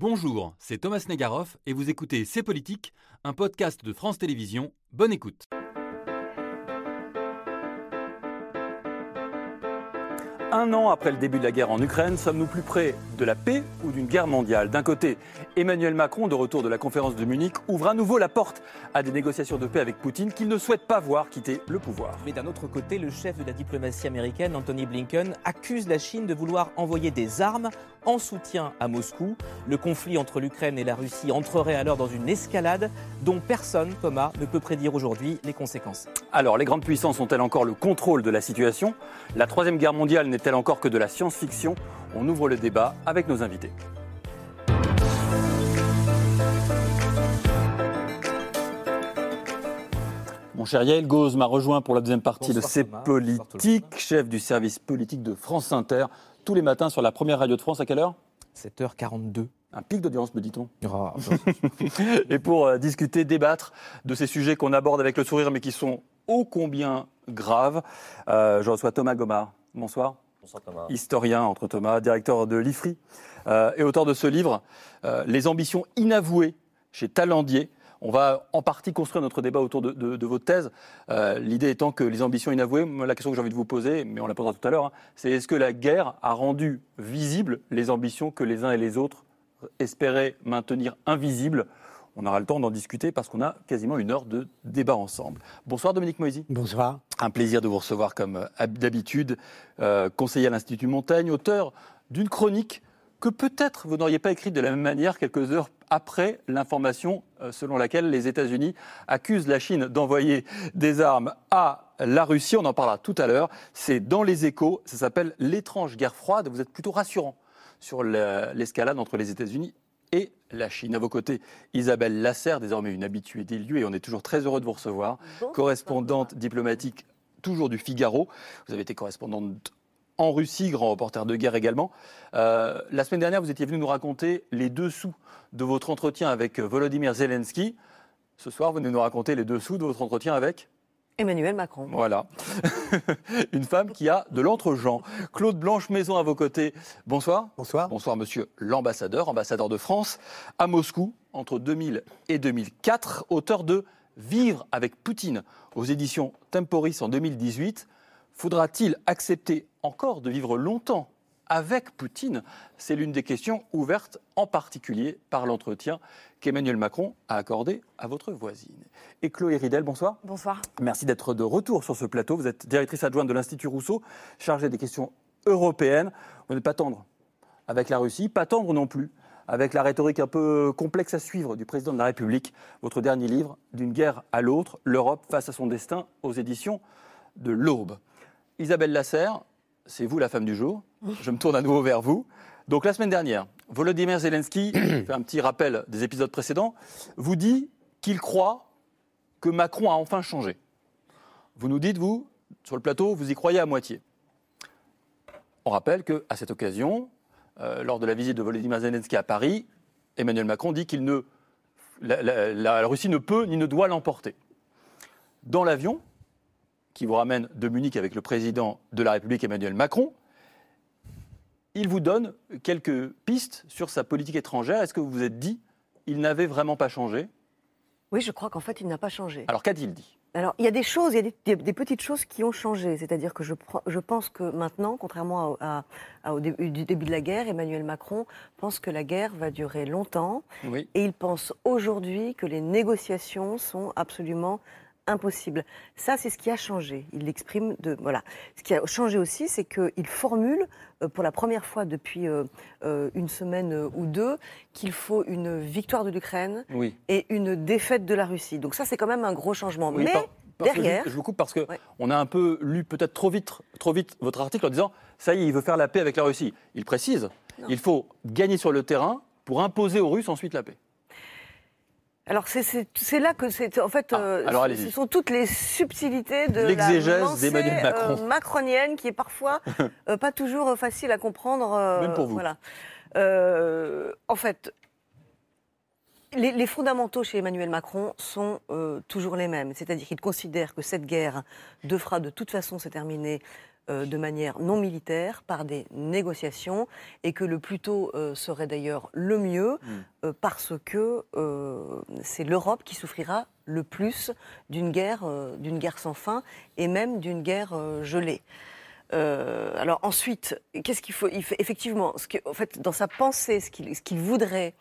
Bonjour, c'est Thomas Negaroff et vous écoutez C'est Politique, un podcast de France Télévisions. Bonne écoute. Un an après le début de la guerre en Ukraine, sommes-nous plus près de la paix ou d'une guerre mondiale? D'un côté, Emmanuel Macron, de retour de la conférence de Munich, ouvre à nouveau la porte à des négociations de paix avec Poutine qu'il ne souhaite pas voir quitter le pouvoir. Mais d'un autre côté, le chef de la diplomatie américaine, Anthony Blinken, accuse la Chine de vouloir envoyer des armes en soutien à Moscou. Le conflit entre l'Ukraine et la Russie entrerait alors dans une escalade dont personne, Thomas, ne peut prédire aujourd'hui les conséquences. Alors, les grandes puissances ont-elles encore le contrôle de la situation? La Troisième Guerre mondiale n'est-elle encore que de la science-fiction? On ouvre le débat avec nos invités. Mon cher Yael Gauze m'a rejoint pour la deuxième partie de C'est politique, chef du service politique de France Inter, tous les matins sur la première radio de France. À quelle heure? 7h42. Un pic d'audience, me dit-on. Et pour euh, discuter, débattre de ces sujets qu'on aborde avec le sourire, mais qui sont ô combien graves, euh, je reçois Thomas Gomard. Bonsoir. Bonsoir Thomas. Historien entre Thomas, directeur de l'IFRI euh, et auteur de ce livre, Les ambitions inavouées chez Talendier. On va en partie construire notre débat autour de, de, votre thèse. Euh, l'idée étant que les ambitions inavouées, la question que j'ai envie de vous poser, mais on la posera tout à l'heure, hein, c'est est-ce que la guerre a rendu visibles les ambitions que les uns et les autres espéraient maintenir invisibles? On aura le temps d'en discuter parce qu'on a quasiment une heure de débat ensemble. Bonsoir Dominique Moisy. Bonsoir. Un plaisir de vous recevoir comme d'habitude, euh, conseiller à l'Institut Montaigne, auteur d'une chronique que peut-être vous n'auriez pas écrite de la même manière quelques heures après l'information euh, selon laquelle les États-Unis accusent la Chine d'envoyer des armes à la Russie. On en parlera tout à l'heure. C'est dans les échos. Ça s'appelle l'étrange guerre froide. Vous êtes plutôt rassurant sur l'escalade entre les États-Unis et la Chine. À vos côtés, Isabelle Lasserre, désormais une habituée des lieux, et on est toujours très heureux de vous recevoir. correspondante diplomatique toujours du Figaro. Vous avez été correspondante en Russie, grand reporter de guerre également. Euh, la semaine dernière, vous étiez venu nous raconter les dessous de votre entretien avec Volodymyr Zelensky. Ce soir, vous venez nous raconter les dessous de votre entretien avec Emmanuel Macron. Voilà. Une femme qui a de l'entre-gens. Claude Blanche-Maison à vos côtés. Bonsoir. Bonsoir. Bonsoir, monsieur l'ambassadeur, ambassadeur de France à Moscou entre 2000 et 2004, auteur de Vivre avec Poutine aux éditions Temporis en 2018. Faudra-t-il accepter encore de vivre longtemps avec Poutine? C'est l'une des questions ouvertes en particulier par l'entretien qu'Emmanuel Macron a accordé à votre voisine. Et Chloé Ridel, bonsoir. Bonsoir. Merci d'être de retour sur ce plateau. Vous êtes directrice adjointe de l'Institut Rousseau, chargée des questions européennes. Vous n'êtes pas tendre avec la Russie, pas tendre non plus avec la rhétorique un peu complexe à suivre du président de la République. Votre dernier livre, D'une guerre à l'autre, l'Europe face à son destin, aux éditions de l'Aube. Isabelle Lasserre, c'est vous la femme du jour. Je me tourne à nouveau vers vous. Donc la semaine dernière, Volodymyr Zelensky, fait un petit rappel des épisodes précédents, vous dit qu'il croit que Macron a enfin changé. Vous nous dites, vous, sur le plateau, vous y croyez à moitié. On rappelle qu'à cette occasion, euh, lors de la visite de Volodymyr Zelensky à Paris, Emmanuel Macron dit qu'il ne, la Russie ne peut ni ne doit l'emporter. Dans l'avion, qui vous ramène de Munich avec le président de la République Emmanuel Macron, il vous donne quelques pistes sur sa politique étrangère. Est-ce que vous vous êtes dit, il n'avait vraiment pas changé? Oui, je crois qu'en fait, il n'a pas changé. Alors qu'a-t-il dit? Alors, il y a des choses, il y a des, petites choses qui ont changé. C'est-à-dire que je, je, pense que maintenant, contrairement au début, du début de la guerre, Emmanuel Macron pense que la guerre va durer longtemps. Oui. Et il pense aujourd'hui que les négociations sont absolument impossible. Ça, c'est ce qui a changé. Il l'exprime de voilà. Ce qui a changé aussi, c'est qu'il formule euh, pour la première fois depuis euh, euh, une semaine ou deux qu'il faut une victoire de l'Ukraine et une défaite de la Russie. Donc ça, c'est quand même un gros changement. Mais derrière, je, vous coupe parce que on a un peu lu peut-être trop vite, trop vite votre article en disant ça y est, il veut faire la paix avec la Russie. Il précise, il faut gagner sur le terrain pour imposer aux Russes ensuite la paix. Alors c'est là que c'est en fait ah, euh, ce sont toutes les subtilités de l'exégèse d'Emmanuel Macron euh, macronienne qui est parfois euh, pas toujours facile à comprendre. Même pour vous. Voilà. en fait, les, fondamentaux chez Emmanuel Macron sont toujours les mêmes, c'est-à-dire qu'il considère que cette guerre devra de toute façon se terminer euh, de manière non militaire par des négociations et que le plus tôt euh, serait d'ailleurs le mieux Mm. euh, parce que euh, c'est l'Europe qui souffrira le plus d'une guerre, euh, d'une guerre sans fin et même d'une guerre euh, gelée. Euh, alors ensuite, qu'est-ce qu'il faut, il Effectivement, ce que, en fait, dans sa pensée, ce qu'il voudrait,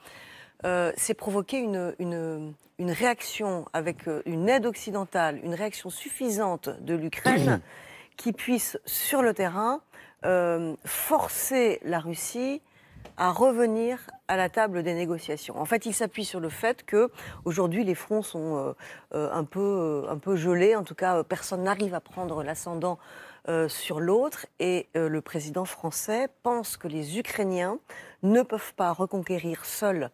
euh, c'est provoquer une, une, une réaction avec euh, une aide occidentale, une réaction suffisante de l'Ukraine qui puisse, sur le terrain, euh, forcer la Russie à revenir à la table des négociations. En fait, il s'appuie sur le fait que aujourd'hui les fronts sont euh, euh, un peu un peu gelés. En tout cas, personne n'arrive à prendre l'ascendant sur l'autre. Et le président français pense que les Ukrainiens ne peuvent pas reconquérir seuls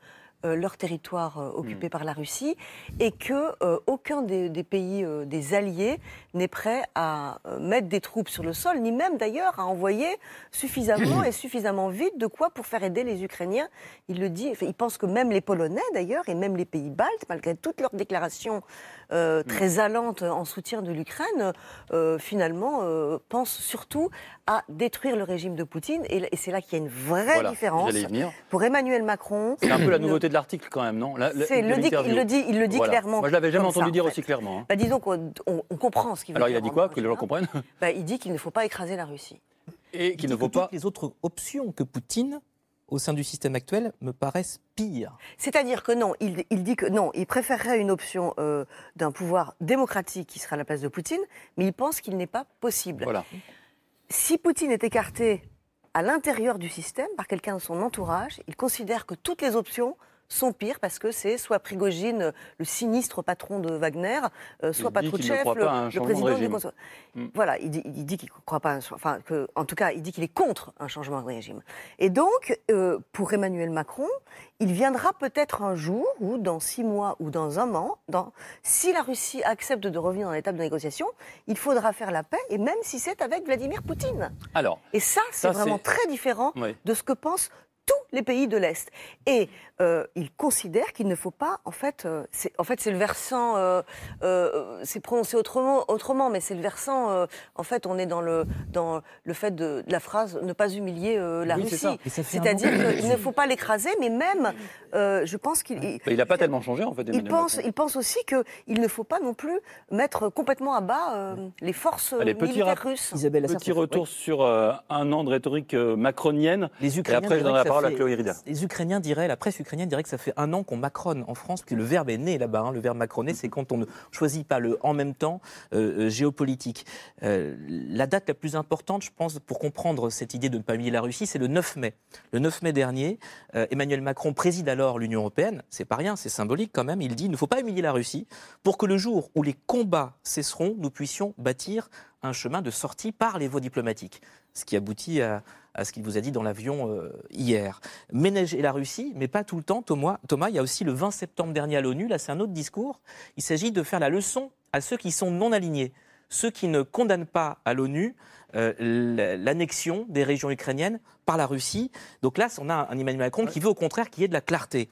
leur territoire euh, occupé par la Russie et que euh, aucun des, des pays euh, des alliés n'est prêt à euh, mettre des troupes sur le sol, ni même d'ailleurs à envoyer suffisamment et suffisamment vite de quoi pour faire aider les Ukrainiens. Il le dit, il pense que même les Polonais d'ailleurs et même les pays baltes, malgré toutes leurs déclarations euh, très allantes en soutien de l'Ukraine, euh, finalement euh, pensent surtout à détruire le régime de Poutine. Et, et c'est là qu'il y a une vraie Voilà, différence. Pour Emmanuel Macron, C'est un peu la nouveauté de l'article quand même, non? La- la- c'est- de le dit- l'interview. il le dit, il le dit Voilà. clairement. Moi, je l'avais jamais entendu ça, dire en aussi clairement. hein. Bah, disons qu'on on- on comprend ce qu'il veut Alors il dire a dit quoi Que les gens comprennent? Bah, Il dit qu'il ne faut pas écraser la Russie. Et Il qu'il ne faut que pas. toutes les autres options que Poutine, au sein du système actuel, me paraissent pires. C'est-à-dire que non, il, il dit que non, il préférerait une option euh, d'un pouvoir démocratique qui sera à la place de Poutine, mais il pense qu'il n'est pas possible. Voilà. Si Poutine est écarté à l'intérieur du système par quelqu'un de son entourage, il considère que toutes les options sont pires parce que c'est soit Prigogine, le sinistre patron de Wagner, euh, soit Patrouchev, le, président du. Conseil. Mm. Voilà, il dit, il dit qu'il ne croit pas, un enfin, que, en tout cas, il dit qu'il est contre un changement de régime. Et donc, euh, pour Emmanuel Macron, il viendra peut-être un jour, ou dans six mois, ou dans un an, dans, si la Russie accepte de revenir dans l'étape de négociation, il faudra faire la paix, et même si c'est avec Vladimir Poutine. Alors, Et ça, c'est vraiment très différent oui. de ce que pensent tous les pays de l'Est. Et euh, il considère qu'il ne faut pas, en fait, euh, c'est, en fait, c'est le versant, euh, euh, c'est prononcé autrement, autrement, mais c'est le versant, euh, en fait, on est dans le, dans le fait de, de la phrase ne pas humilier euh, la Oui. Russie. C'est-à-dire qu'il ne faut pas l'écraser, mais même, euh, je pense qu'il... il- il n'a pas tellement changé en fait. il pense, Macron. il pense aussi qu'il ne faut pas non plus mettre complètement à bas euh, les forces Allez, militaires rap- russes. Isabelle Petit retour sur euh, un an de rhétorique macronienne. Les Et Ukrainiens après, je donnerai la que parole à Chloé Ridel. Les Ukrainiens diraient, la presse ukrainienne dirait que ça fait un an qu'on macronne en France, puis le verbe est né là-bas. hein. Le verbe macronner, c'est quand on ne choisit pas le en même temps euh, euh, géopolitique. Euh, la date la plus importante, je pense, pour comprendre cette idée de ne pas humilier la Russie, c'est le 9 mai. Le 9 mai dernier, Emmanuel Macron préside alors l'Union européenne. C'est pas rien, c'est symbolique quand même. Il dit il ne faut pas humilier la Russie pour que le jour où les combats cesseront, nous puissions bâtir un chemin de sortie par les voies diplomatiques. Ce qui aboutit à, à ce qu'il vous a dit dans l'avion euh, hier. Ménager la Russie, mais pas tout le temps, Thomas. Thomas, il y a aussi le 20 septembre dernier à l'ONU, là c'est un autre discours. Il s'agit de faire la leçon à ceux qui sont non alignés, ceux qui ne condamnent pas à l'ONU euh, l'annexion des régions ukrainiennes par la Russie. Donc là, on a un Emmanuel Macron qui veut au contraire qu'il y ait de la clarté.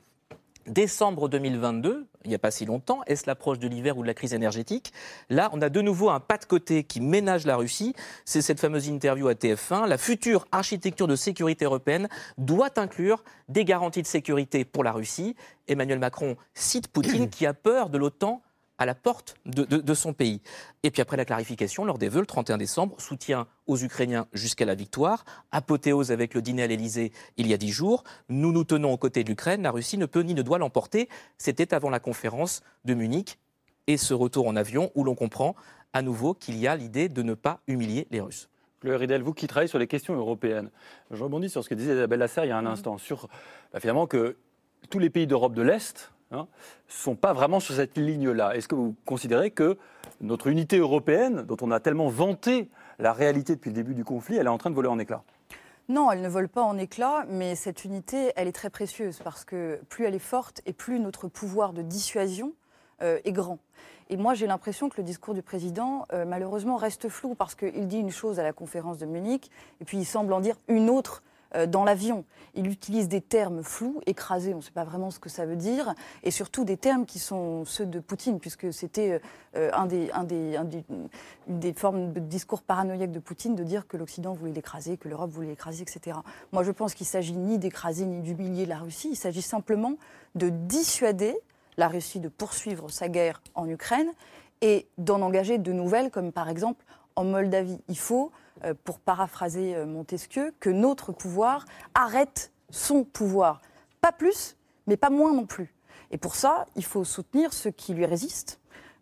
Décembre 2022, il n'y a pas si longtemps, est-ce l'approche de l'hiver ou de la crise énergétique? Là, on a de nouveau un pas de côté qui ménage la Russie. C'est cette fameuse interview à TF1. La future architecture de sécurité européenne doit inclure des garanties de sécurité pour la Russie. Emmanuel Macron cite Poutine qui a peur de l'OTAN à la porte de, son pays. Et puis après la clarification, lors des vœux, le 31 décembre, soutien aux Ukrainiens jusqu'à la victoire, apothéose avec le dîner à l'Elysée il y a dix jours, nous nous tenons aux côtés de l'Ukraine, la Russie ne peut ni ne doit l'emporter. C'était avant la conférence de Munich et ce retour en avion où l'on comprend à nouveau qu'il y a l'idée de ne pas humilier les Russes. Chloé Ridel, vous qui travaillez sur les questions européennes, je rebondis sur ce que disait Isabelle Lasserre il y a un instant, sur bah, finalement que tous les pays d'Europe de l'Est ne sont pas vraiment sur cette ligne-là. Est-ce que vous considérez que notre unité européenne, dont on a tellement vanté la réalité depuis le début du conflit, elle est en train de voler en éclats? Non, elle ne vole pas en éclats, mais cette unité, elle est très précieuse parce que plus elle est forte et plus notre pouvoir de dissuasion euh, est grand. Et moi, j'ai l'impression que le discours du président, euh, malheureusement, reste flou parce qu'il dit une chose à la conférence de Munich et puis il semble en dire une autre dans l'avion. Il utilise des termes flous, écrasés, on ne sait pas vraiment ce que ça veut dire, et surtout des termes qui sont ceux de Poutine, puisque c'était euh, un des, un des, un des, une des formes de discours paranoïaques de Poutine de dire que l'Occident voulait l'écraser, que l'Europe voulait l'écraser, etc. Moi, je pense qu'il s'agit ni d'écraser ni d'humilier la Russie, il s'agit simplement de dissuader la Russie de poursuivre sa guerre en Ukraine et d'en engager de nouvelles, comme par exemple en Moldavie. Il faut, euh, pour paraphraser euh, Montesquieu, que notre pouvoir arrête son pouvoir. Pas plus, mais pas moins non plus. Et pour ça, il faut soutenir ceux qui lui résistent.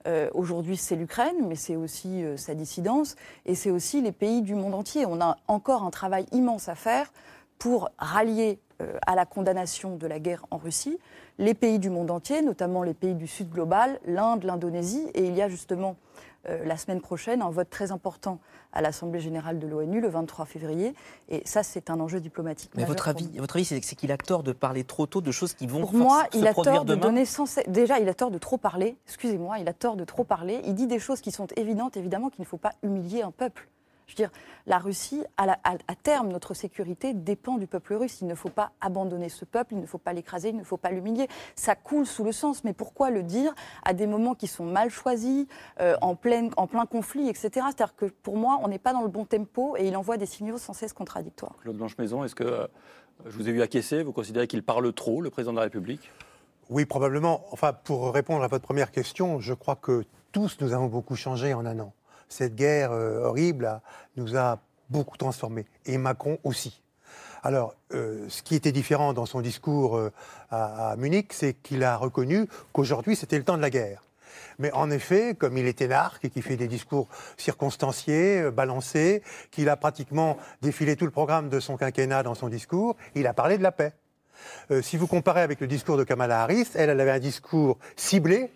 Euh, Aujourd'hui, c'est l'Ukraine, mais c'est aussi euh, sa dissidence, et c'est aussi les pays du monde entier. On a encore un travail immense à faire pour rallier euh, à la condamnation de la guerre en Russie les pays du monde entier, notamment les pays du Sud global, l'Inde, l'Indonésie, et il y a justement euh, la semaine prochaine un vote très important à l'Assemblée générale de l'ONU le 23 février. Et ça, c'est un enjeu diplomatique. Mais votre avis, votre avis, c'est qu'il a tort de parler trop tôt de choses qui vont Pour moi, se il a tort de donner sans cesse- Déjà, il a tort de trop parler. Excusez-moi, il a tort de trop parler. Il dit des choses qui sont évidentes, évidemment, qu'il ne faut pas humilier un peuple. Je veux dire, la Russie, à, la- à- à terme, notre sécurité dépend du peuple russe. Il ne faut pas abandonner ce peuple, il ne faut pas l'écraser, il ne faut pas l'humilier. Ça coule sous le sens, mais pourquoi le dire à des moments qui sont mal choisis, euh, en, pleine, en plein conflit, etc. C'est-à-dire que pour moi, on n'est pas dans le bon tempo et il envoie des signaux sans cesse contradictoires. Claude Blanche-Maison, est-ce que euh, je vous ai vu acquiescer? Vous considérez qu'il parle trop, le président de la République? Oui, probablement. Enfin, pour répondre à votre première question, je crois que tous nous avons beaucoup changé en un an. Cette guerre euh, horrible nous a beaucoup transformés, et Macron aussi. Alors, euh, ce qui était différent dans son discours euh, à, Munich, c'est qu'il a reconnu qu'aujourd'hui, c'était le temps de la guerre. Mais en effet, comme il est énarque et qu'il fait des discours circonstanciés, balancés, qu'il a pratiquement défilé tout le programme de son quinquennat dans son discours, il a parlé de la paix. Si vous comparez avec le discours de Kamala Harris, elle, elle avait un discours ciblé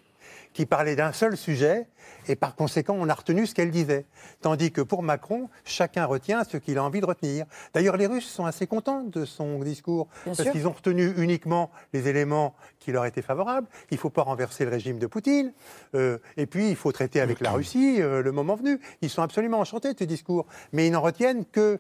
qui parlait d'un seul sujet et par conséquent, on a retenu ce qu'elle disait. Tandis que pour Macron, chacun retient ce qu'il a envie de retenir. D'ailleurs, les Russes sont assez contents de son discours Bien parce qu'ils ont retenu uniquement les éléments qui leur étaient favorables. Il ne faut pas renverser le régime de Poutine. Euh, et puis, il faut traiter avec la Russie euh, le moment venu. Ils sont absolument enchantés de ce discours. Mais ils n'en retiennent que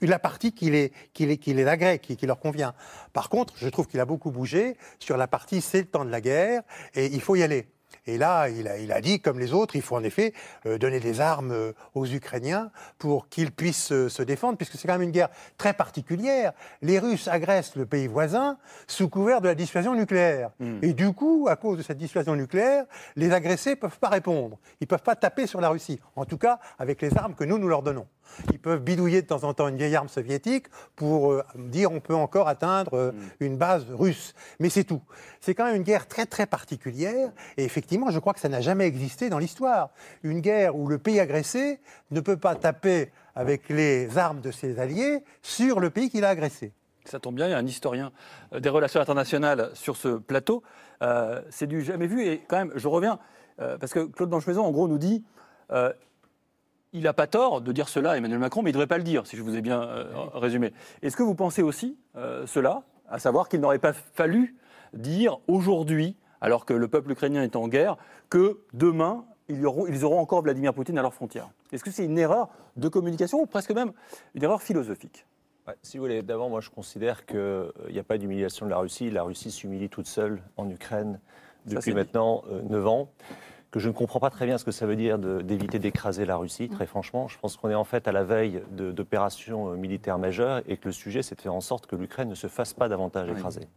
la partie qui les, qui les, qui les agrée, qui, qui leur convient. Par contre, je trouve qu'il a beaucoup bougé sur la partie c'est le temps de la guerre et il faut y aller. Et là, il a, il a dit, comme les autres, il faut en effet euh, donner des armes euh, aux Ukrainiens pour qu'ils puissent euh, se défendre, puisque c'est quand même une guerre très particulière. Les Russes agressent le pays voisin sous couvert de la dissuasion nucléaire. Et du coup, à cause de cette dissuasion nucléaire, les agressés ne peuvent pas répondre. Ils ne peuvent pas taper sur la Russie. En tout cas, avec les armes que nous, nous leur donnons. Ils peuvent bidouiller de temps en temps une vieille arme soviétique pour euh, dire on peut encore atteindre euh, une base russe. Mais c'est tout. C'est quand même une guerre très très particulière. Et effectivement, je crois que ça n'a jamais existé dans l'histoire. Une guerre où le pays agressé ne peut pas taper avec les armes de ses alliés sur le pays qu'il a agressé. Ça tombe bien, il y a un historien euh, des relations internationales sur ce plateau. Euh, c'est du jamais vu. Et quand même, je reviens, euh, parce que Claude Blanchemaison, en gros, nous dit euh, il n'a pas tort de dire cela à Emmanuel Macron, mais il ne devrait pas le dire, si je vous ai bien euh, résumé. Est-ce que vous pensez aussi euh, cela, à savoir qu'il n'aurait pas fallu dire aujourd'hui, alors que le peuple ukrainien est en guerre, que demain, ils auront, ils auront encore Vladimir Poutine à leurs frontières? Est-ce que c'est une erreur de communication ou presque même une erreur philosophique? Ouais, si vous voulez, d'abord, moi, je considère qu'il n'y a pas d'humiliation de la Russie. La Russie s'humilie toute seule en Ukraine depuis maintenant euh, 9 ans. Que je ne comprends pas très bien ce que ça veut dire d'éviter d'écraser la Russie, très franchement. Je pense qu'on est en fait à la veille d'opérations euh, militaires majeures et que le sujet, c'est de faire en sorte que l'Ukraine ne se fasse pas davantage Oui. écraser.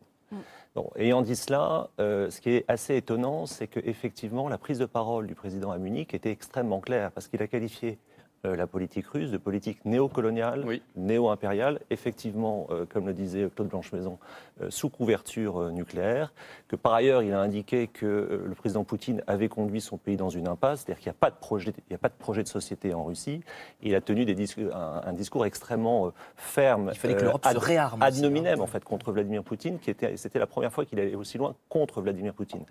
Bon, ayant dit cela, euh, ce qui est assez étonnant, c'est qu'effectivement, la prise de parole du président à Munich était extrêmement claire, parce qu'il a qualifié la politique russe de politique néocoloniale, Oui. néo-impériale, effectivement, euh, comme le disait Claude Blanchemaison, euh, sous couverture euh, nucléaire, que par ailleurs, il a indiqué que euh, le président Poutine avait conduit son pays dans une impasse, c'est-à-dire qu'il n'y a, pas de projet- il n'y a pas de projet de société en Russie. Il a tenu des un, un discours extrêmement euh, ferme, Il fallait que euh, l'Europe ad- se réarme. ad aussi, nominem, hein. en fait, contre Vladimir Poutine, qui était, c'était la première fois qu'il allait aussi loin contre Vladimir Poutine.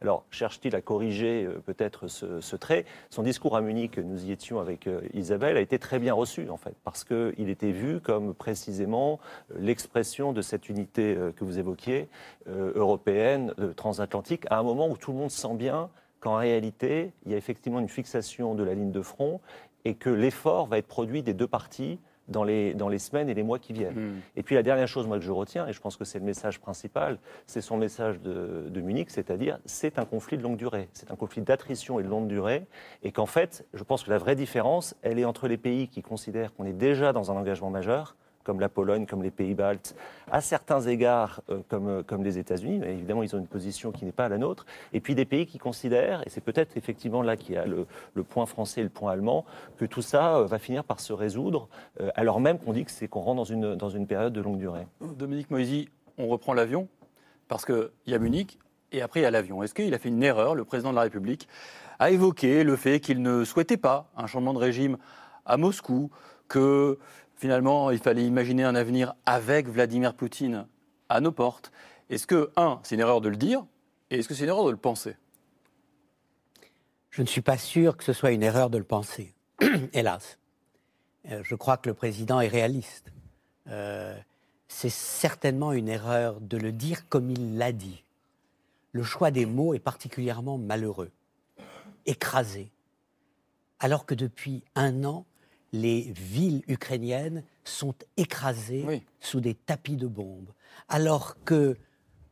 Alors, cherche-t-il à corriger euh, peut-être ce, trait? Son discours à Munich, nous y étions avec euh, Isabelle, a été très bien reçu, en fait, parce qu'il était vu comme précisément euh, l'expression de cette unité que vous évoquiez, européenne, transatlantique, à un moment où tout le monde sent bien qu'en réalité, il y a effectivement une fixation de la ligne de front et que l'effort va être produit des deux parties dans les, dans les semaines et les mois qui viennent. Hmm. Et puis la dernière chose moi, que je retiens, et je pense que c'est le message principal, c'est son message de, de Munich, c'est-à-dire c'est un conflit de longue durée, c'est un conflit d'attrition et de longue durée, et qu'en fait, je pense que la vraie différence, elle est entre les pays qui considèrent qu'on est déjà dans un engagement majeur, comme la Pologne, comme les pays baltes, à certains égards euh, comme, euh, comme les États-Unis, évidemment ils ont une position qui n'est pas la nôtre, et puis des pays qui considèrent, et c'est peut-être effectivement là qu'il y a le, le point français et le point allemand, que tout ça euh, va finir par se résoudre, alors même qu'on dit que c'est qu'on rentre dans une, dans une période de longue durée. Dominique Moisy, on reprend l'avion parce qu'il y a Munich et après il y a l'avion. Est-ce qu'il a fait une erreur, le président de la République, a évoqué le fait qu'il ne souhaitait pas un changement de régime à Moscou, que finalement il fallait imaginer un avenir avec Vladimir Poutine à nos portes Est-ce que, un, c'est une erreur de le dire et est-ce que c'est une erreur de le penser? Je ne suis pas sûr que ce soit une erreur de le penser, hélas. Euh, je crois que le président est réaliste. Euh, c'est certainement une erreur de le dire comme il l'a dit. Le choix des mots est particulièrement malheureux, écrasé, alors que depuis un an, les villes ukrainiennes sont écrasées Oui. sous des tapis de bombes, alors que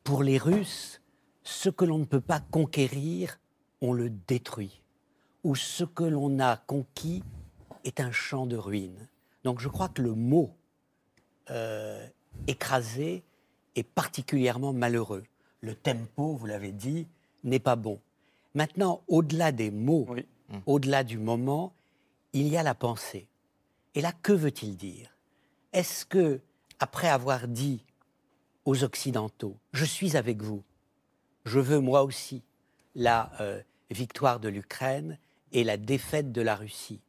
pour les Russes, ce que l'on ne peut pas conquérir, on le détruit, ou ce que l'on a conquis est un champ de ruines. Donc je crois que le mot euh, écrasé est particulièrement malheureux. Le tempo, vous l'avez dit, n'est pas bon. Maintenant, au-delà des mots, Oui. au-delà du moment, il y a la pensée. Et là, que veut-il dire? Est-ce que, après avoir dit aux Occidentaux, je suis avec vous, je veux moi aussi la euh, victoire de l'Ukraine et la défaite de la Russie,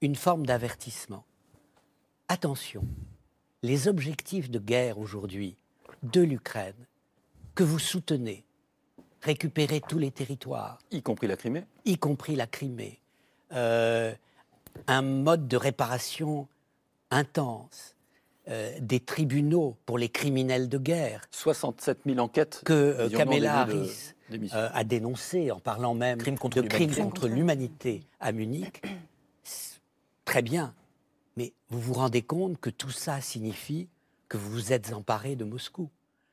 une forme d'avertissement. Attention, les objectifs de guerre aujourd'hui de l'Ukraine que vous soutenez, récupérer tous les territoires, Y compris la Crimée y compris la Crimée, euh, un mode de réparation intense, euh, des tribunaux pour les criminels de guerre 67 000 enquêtes que euh, Kamala de- Harris euh, a dénoncé en parlant même Crimes contre de crimes contre l'humanité à Munich. Très bien, mais vous vous rendez compte que tout ça signifie que vous vous êtes emparé de Moscou,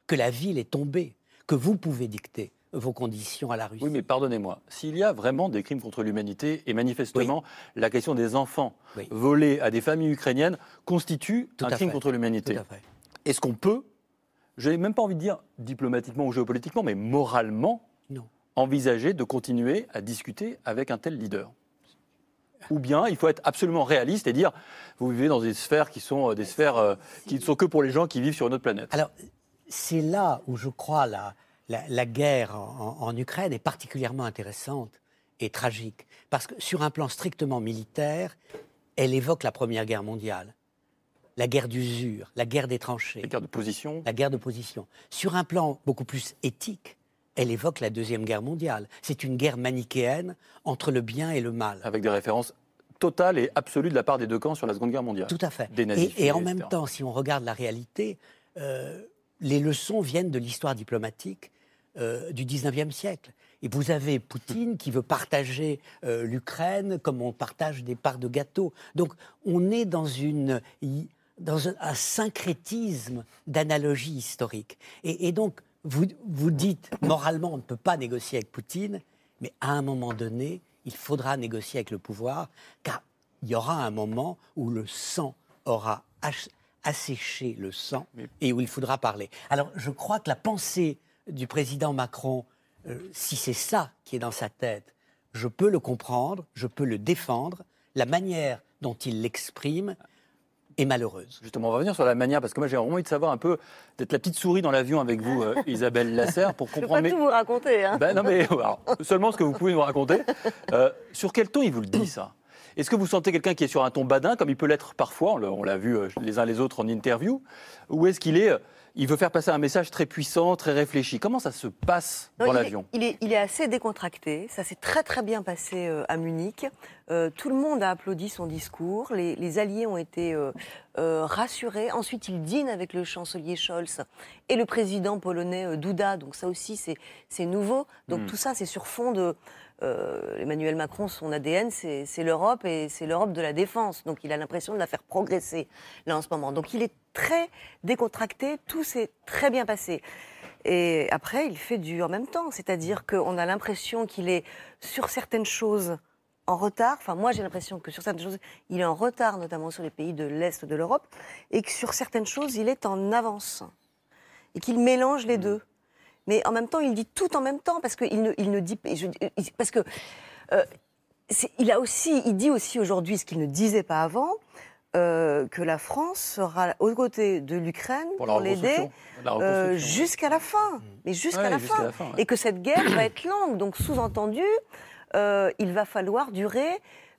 que la ville est tombée, que vous pouvez dicter vos conditions à la Russie. Oui, mais pardonnez-moi, s'il y a vraiment des crimes contre l'humanité, et manifestement la question des enfants Oui. volés à des familles ukrainiennes constitue Tout un crime fait. contre l'humanité. Tout à fait. Est-ce qu'on peut, je n'ai même pas envie de dire diplomatiquement ou géopolitiquement, mais moralement, Non. envisager de continuer à discuter avec un tel leader? Ou bien il faut être absolument réaliste et dire vous vivez dans des sphères qui sont euh, des sphères euh, qui ne sont que pour les gens qui vivent sur une autre planète? Alors, c'est là où je crois la, la, la guerre en, Ukraine est particulièrement intéressante et tragique. Parce que sur un plan strictement militaire, elle évoque la Première Guerre mondiale, la guerre d'usure, la guerre des tranchées, Les guerres de position, la guerre de position. Sur un plan beaucoup plus éthique, elle évoque la Deuxième Guerre mondiale. C'est une guerre manichéenne entre le bien et le mal. avec des références totales et absolues de la part des deux camps sur la Seconde Guerre mondiale. Tout à fait. Et, et en etc. même temps, si on regarde la réalité, euh, les leçons viennent de l'histoire diplomatique euh, du 19e siècle. Et vous avez Poutine qui veut partager euh, l'Ukraine comme on partage des parts de gâteau. Donc on est dans, une, y- dans un, un syncrétisme d'analogie historique. Et, et donc vous, vous dites, moralement, on ne peut pas négocier avec Poutine, mais à un moment donné, il faudra négocier avec le pouvoir, car il y aura un moment où le sang aura asséché le sang et où il faudra parler. Alors je crois que la pensée du président Macron, euh, si c'est ça qui est dans sa tête, je peux le comprendre, je peux le défendre. La manière dont il l'exprime est malheureuse. Justement, on va revenir sur la manière, parce que moi j'ai vraiment envie de savoir un peu, d'être la petite souris dans l'avion avec vous, euh, Isabelle Lasserre, pour Je ne peux comprendre. pas tout vous raconter. Hein. Ben non, mais alors, seulement ce que vous pouvez nous raconter. Euh, sur quel ton il vous le dit, ça? Est-ce que vous sentez quelqu'un qui est sur un ton badin, comme il peut l'être parfois? On l'a- vu les uns les autres en interview Ou est-ce qu'il est. il veut faire passer un message très puissant, très réfléchi. Comment ça se passe Non, dans l'avion? il est, il est assez décontracté. Ça s'est très très bien passé euh, à Munich. Euh, tout le monde a applaudi son discours. Les, les alliés ont été euh, rassurés. Ensuite, il dîne avec le chancelier Scholz et le président polonais Duda. Donc ça aussi, c'est nouveau. Donc Mm. tout ça, c'est sur fond de... euh, Emmanuel Macron, son ADN, c'est l'Europe et c'est l'Europe de la défense. Donc il a l'impression de la faire progresser là en ce moment. Donc il est très décontracté. Tout s'est très bien passé. Et après, il fait du en même temps. C'est-à-dire qu'on a l'impression qu'il est sur certaines choses en retard. Enfin, moi, j'ai l'impression que sur certaines choses, il est en retard, notamment sur les pays de l'Est de l'Europe, et que sur certaines choses, il est en avance. Et qu'il mélange les deux. Mais en même temps, il dit tout en même temps, parce qu'il ne, il ne dit. je- parce que. euh, il, a aussi, il dit aussi aujourd'hui ce qu'il ne disait pas avant, euh, que la France sera aux côtés de l'Ukraine Pour pour, la l'aider euh, jusqu'à la fin. Mais jusqu'à Ouais, la, fin. la fin, ouais. Et que cette guerre va être longue. Donc, sous-entendu, il va falloir durer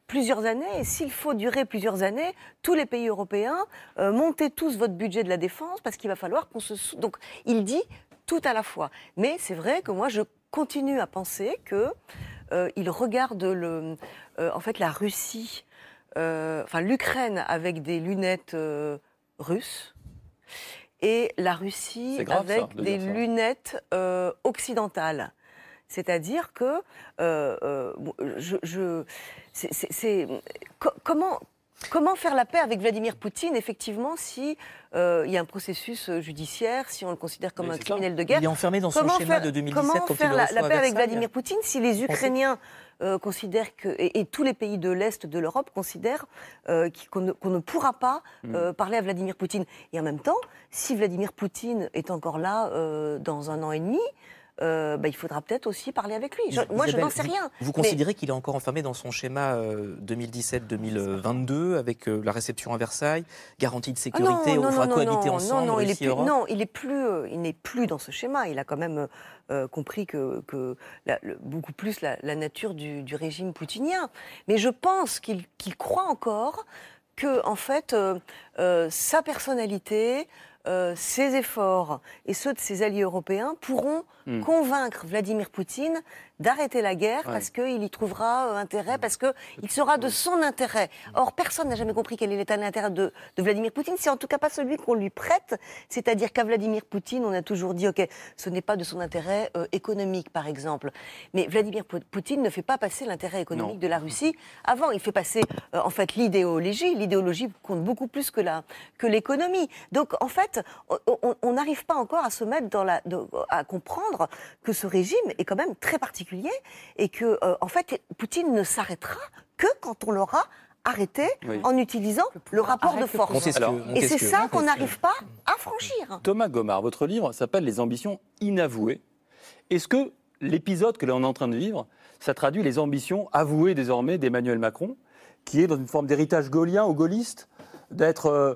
plusieurs années. Et s'il faut durer plusieurs années, tous les pays européens, euh, montez tous votre budget de la défense parce qu'il va falloir qu'on se... Donc, il dit tout à la fois. Mais c'est vrai que moi, je continue à penser que euh, il regarde le, euh, en fait la Russie, euh, enfin l'Ukraine avec des lunettes russes et la Russie grave, avec ça, de des lunettes occidentales. C'est-à-dire que je, comment comment faire la paix avec Vladimir Poutine effectivement si euh, il y a un processus euh, judiciaire, si on le considère comme Mais un ça. criminel de guerre? Il est enfermé dans son Comment schéma faire, de 2017 comment quand faire la, paix avec. Vladimir Poutine si les Ukrainiens euh, considèrent que et, et tous les pays de l'est de l'Europe considèrent euh, qu'on ne, pourra pas Mm. parler à Vladimir Poutine et en même temps si Vladimir Poutine est encore là dans un an et demi euh, bah, il faudra peut-être aussi parler avec lui. Je- moi, je n'en sais rien. Vous Mais- considérez qu'il est encore enfermé dans son schéma euh, 2017-2022 avec euh, la réception à Versailles, garantie de Ah sécurité, on fera cohabiter ensemble, non, il est plus, non, il est plus, euh, il n'est plus dans ce schéma. Il a quand même euh, compris que, que la- le- beaucoup plus la, la nature du, du régime poutinien. Mais je pense qu'il croit encore que, en fait, euh, euh, sa personnalité, euh, ses efforts et ceux de ses alliés européens pourront Hmm. convaincre Vladimir Poutine d'arrêter la guerre Ouais. parce qu'il y trouvera euh, intérêt, parce qu'il sera de son intérêt. Or, personne n'a jamais compris quel est l'état d'intérêt de, de Vladimir Poutine. C'est en tout cas pas celui qu'on lui prête. C'est-à-dire qu'à Vladimir Poutine, on a toujours dit, OK, ce n'est pas de son intérêt euh, économique, par exemple. Mais Vladimir Pou- Poutine ne fait pas passer l'intérêt économique Non. de la Russie avant. Il fait passer, euh, en fait, l'idéologie. L'idéologie compte beaucoup plus que la- que l'économie. Donc, en fait, on- n'arrive pas encore à se mettre dans la, de- à comprendre que ce régime est quand même très particulier et que, euh, en fait, Poutine ne s'arrêtera que quand on l'aura arrêté Oui. en utilisant le rapport de arrête force. Montesquieu, Alors, Et c'est ça qu'on n'arrive pas à franchir. Thomas Gomard, votre livre s'appelle Les ambitions inavouées. Est-ce que l'épisode que l'on est en train de vivre, ça traduit les ambitions avouées désormais d'Emmanuel Macron, qui est dans une forme d'héritage gaullien ou gaulliste, d'être euh,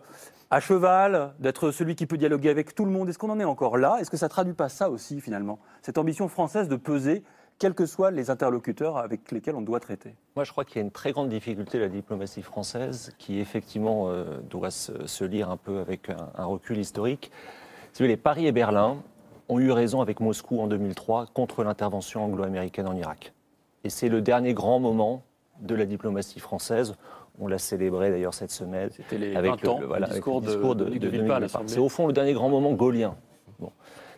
à cheval, d'être celui qui peut dialoguer avec tout le monde? Est-ce qu'on en est encore là? Est-ce que ça traduit pas ça aussi finalement Cette ambition française de peser, quels que soient les interlocuteurs avec lesquels on doit traiter Moi, je crois qu'il y a une très grande difficulté de la diplomatie française, qui effectivement euh, doit se, se lire un peu avec un, un recul historique. Si vous voulez, Paris et Berlin ont eu raison avec Moscou en 2003 contre l'intervention anglo-américaine en Irak. Et c'est le dernier grand moment de la diplomatie française. On l'a célébré d'ailleurs cette semaine C'était les avec 20 ans le, voilà, avec le discours de, de, de. C'est au fond le dernier grand moment gaulien. Bon.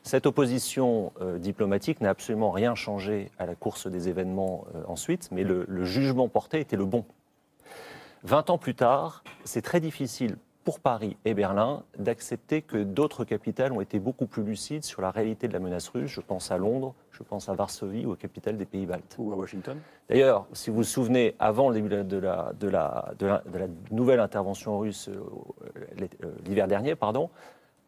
Cette opposition euh, diplomatique n'a absolument rien changé à la course des événements euh, ensuite, mais le, le jugement porté était le bon. 20 ans plus tard, c'est très difficile pour Paris et Berlin d'accepter que d'autres capitales ont été beaucoup plus lucides sur la réalité de la menace russe. Je pense à Londres, je pense à Varsovie ou aux capitales des pays baltes. Ou à Washington D'ailleurs, si vous vous souvenez, avant le début de la, de la, de la, de la- de la nouvelle intervention russe euh, l'hiver dernier, pardon,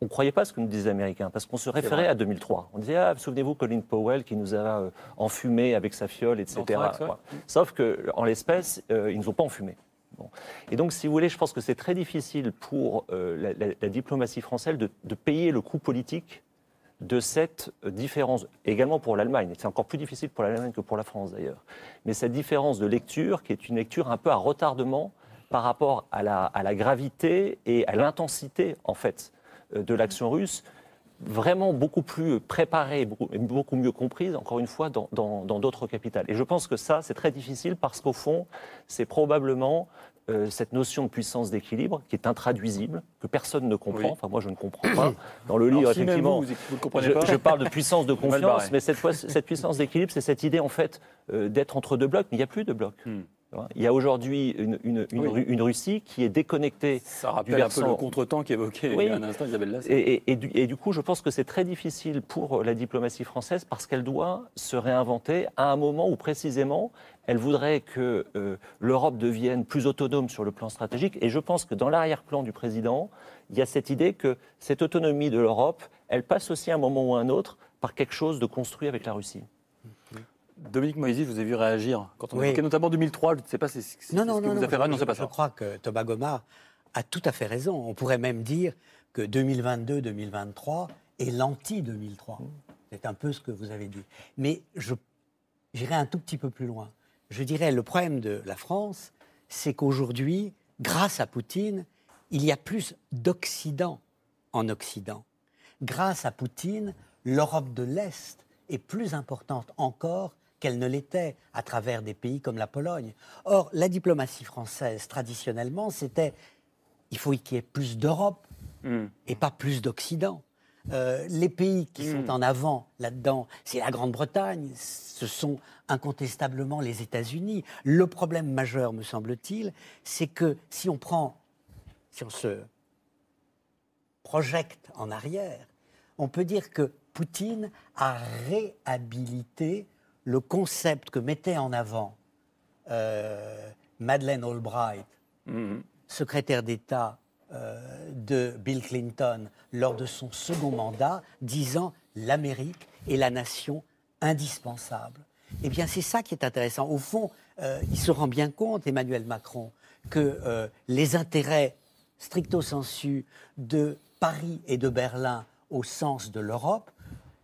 on ne croyait pas ce que nous disaient les Américains, parce qu'on se référait à 2003. On disait, ah, souvenez-vous Colin Powell qui nous a euh, enfumé avec sa fiole, etc. Ouais. Voilà. Sauf qu'en l'espèce, euh, ils ne nous ont pas enfumés. Bon. Et donc, si vous voulez, je pense que c'est très difficile pour euh, la, la- la diplomatie française de, de payer le coût politique de cette euh, différence, également pour l'Allemagne. C'est encore plus difficile pour l'Allemagne que pour la France d'ailleurs. Mais cette différence de lecture, qui est une lecture un peu à retardement par rapport à la, à la gravité et à l'intensité, en fait, de l'action russe, vraiment beaucoup plus préparée, beaucoup, beaucoup mieux comprise, encore une fois, dans d'autres capitales. Et je pense que ça, c'est très difficile parce qu'au fond, c'est probablement euh, cette notion de puissance d'équilibre qui est intraduisible, que personne ne comprend. Enfin, moi, je ne comprends pas. Dans le livre, effectivement, je, parle de puissance de confiance, mais cette, fois, cette puissance d'équilibre, c'est cette idée, en fait, euh, d'être entre deux blocs, mais il n'y a plus de blocs. Hmm. Il y a aujourd'hui une, une, Russie qui est déconnectée. Ça rappelle un peu le contretemps qu'évoquait oui. un instant Isabelle Lass. Et, et, du, et, du, coup, je pense que c'est très difficile pour la diplomatie française parce qu'elle doit se réinventer à un moment où précisément elle voudrait que euh, l'Europe devienne plus autonome sur le plan stratégique. Et je pense que dans l'arrière-plan du président, il y a cette idée que cette autonomie de l'Europe, elle passe aussi à un moment ou à un autre par quelque chose de construit avec la Russie. Dominique Moïse, je vous ai vu réagir quand on évoquait notamment 2003. Je ne sais pas si c'est non, non, ce que non, vous avez fait. Non, c'est pas je crois que Thomas Gomard a tout à fait raison. On pourrait même dire que 2022-2023 est l'anti-2003. C'est un peu ce que vous avez dit. Mais j'irai un tout petit peu plus loin. Je dirais le problème de la France, c'est qu'aujourd'hui, grâce à Poutine, il y a plus d'Occident en Occident. Grâce à Poutine, l'Europe de l'Est est plus importante encore qu'elle ne l'était à travers des pays comme la Pologne. Or, la diplomatie française, traditionnellement, c'était il faut qu'il y ait plus d'Europe hmm. et pas plus d'Occident. Euh, les pays qui sont hmm. en avant là-dedans, c'est la Grande-Bretagne, ce sont incontestablement les États-Unis. Le problème majeur, me semble-t-il, c'est que si on prend, si on se projette en arrière, on peut dire que Poutine a réhabilité le concept que mettait en avant euh, Madeleine Albright, mhm. secrétaire d'État euh, de Bill Clinton lors de son second mandat, disant l'Amérique est la nation indispensable. Eh bien, c'est ça qui est intéressant. Au fond, euh, il se rend bien compte, Emmanuel Macron, que les intérêts stricto sensu de Paris et de Berlin au sens de l'Europe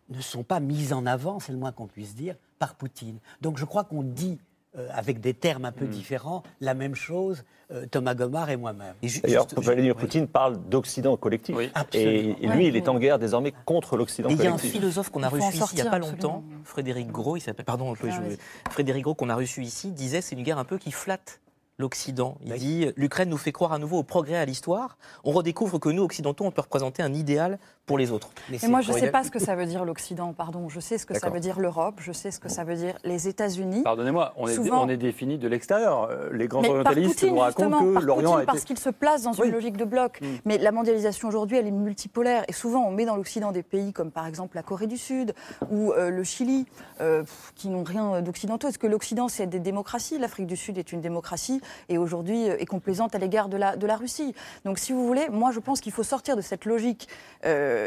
ne sont pas mis en avant, c'est le moins qu'on puisse dire, par Poutine. Donc je crois qu'on dit euh, avec des termes un peu hmm. différents, la même chose, euh, Thomas Gomard et moi-même. D'ailleurs, Vladimir Poutine parle d'occident collectif. Et, lui, il est en guerre désormais contre l'Occident collectif. Il y a un philosophe qu'on a reçu ici il n'y a pas longtemps, Frédéric Gros, il s'appelle, pardon, ah, Frédéric Gros qu'on a reçu ici, disait c'est une guerre un peu qui flatte l'Occident. Il dit l'Ukraine nous fait croire à nouveau au progrès à l'histoire. On redécouvre que nous, Occidentaux, on peut représenter un idéal pour les autres. Mais, moi, je ne sais pas ce que ça veut dire l'Occident, pardon. Je sais ce que ça veut dire l'Europe, je sais ce que ça veut dire les États-Unis. Pardonnez-moi, on, est, on est défini de l'extérieur. Euh, les grands orientalistes nous racontent que l'Orient a été... Parce qu'il se place dans une logique de bloc. Mm. Mais la mondialisation aujourd'hui, elle est multipolaire. Et souvent, on met dans l'Occident des pays comme par exemple la Corée du Sud ou euh, le Chili, euh, qui n'ont rien d'occidentaux. Est-ce que l'Occident, c'est des démocraties? L'Afrique du Sud est une démocratie et aujourd'hui est complaisante à l'égard de la, de la Russie. Donc, si vous voulez, moi, je pense qu'il faut sortir de cette logique